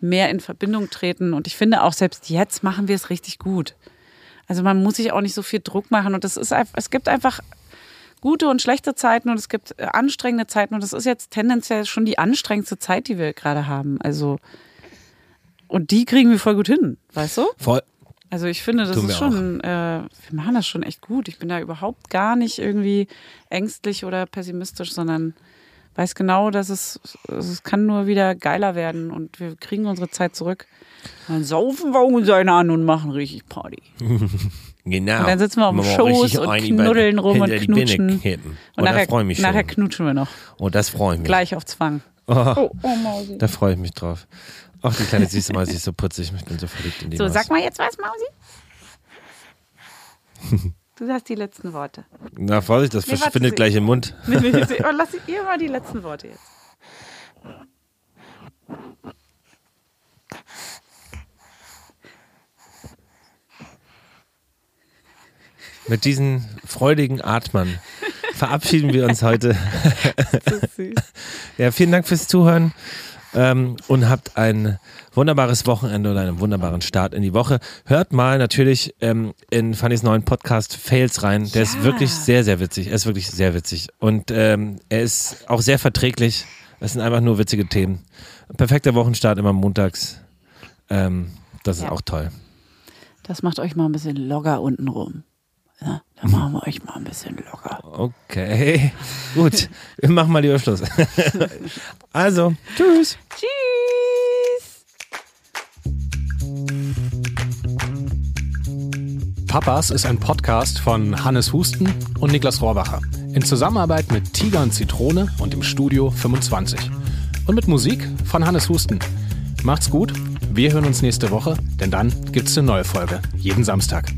mehr in Verbindung treten. Und ich finde auch selbst jetzt machen wir es richtig gut. Also man muss sich auch nicht so viel Druck machen und das ist einfach, es gibt einfach gute und schlechte Zeiten und es gibt äh, anstrengende Zeiten und das ist jetzt tendenziell schon die anstrengendste Zeit, die wir gerade haben. Also und die kriegen wir voll gut hin, weißt du? Voll. Also ich finde, das ist schon, äh, wir machen das schon echt gut. Ich bin da überhaupt gar nicht irgendwie ängstlich oder pessimistisch, sondern weiß genau, dass es, es kann nur wieder geiler werden und wir kriegen unsere Zeit zurück. Dann saufen wir uns einen an und machen richtig Party. Genau. Und dann sitzen wir auf dem Schoß und knuddeln rum und knutschen. Und Oh, nachher, freue ich mich schon. nachher knutschen wir noch. oh, das freue ich mich. Gleich auf Zwang. Oh, Oh, oh Mausi. da freue ich mich drauf. Ach, die kleine süße Maus, sie ist so putzig. Ich bin so verliebt in die So, Maus. sag mal jetzt was, Mausi. Du hast die letzten Worte. Na, Vorsicht, das Nee, verschwindet gleich im Mund. Nee, nee, oh, lass ihr mal die letzten Worte jetzt. Mit diesen freudigen Atmern verabschieden wir uns heute. Das ist süß. Ja, vielen Dank fürs Zuhören ähm, und habt ein wunderbares Wochenende oder einen wunderbaren Start in die Woche. Hört mal natürlich ähm, in Fannys neuen Podcast Fails rein. Der ist Ja. wirklich sehr, sehr witzig. Er ist wirklich sehr witzig. Und ähm, er ist auch sehr verträglich. Es sind einfach nur witzige Themen. Perfekter Wochenstart immer montags. Ähm, das ist Ja. auch toll. Das macht euch mal ein bisschen locker unten rum. Ja, dann machen wir euch mal ein bisschen locker. Okay, gut. Wir machen mal lieber Schluss. also, tschüss. Tschüss! Papas ist ein Podcast von Hannes Husten und Niklas Rohrbacher. In Zusammenarbeit mit Tiger und Zitrone und im Studio 25. Und mit Musik von Hannes Husten. Macht's gut, wir hören uns nächste Woche, denn dann gibt's eine neue Folge. Jeden Samstag.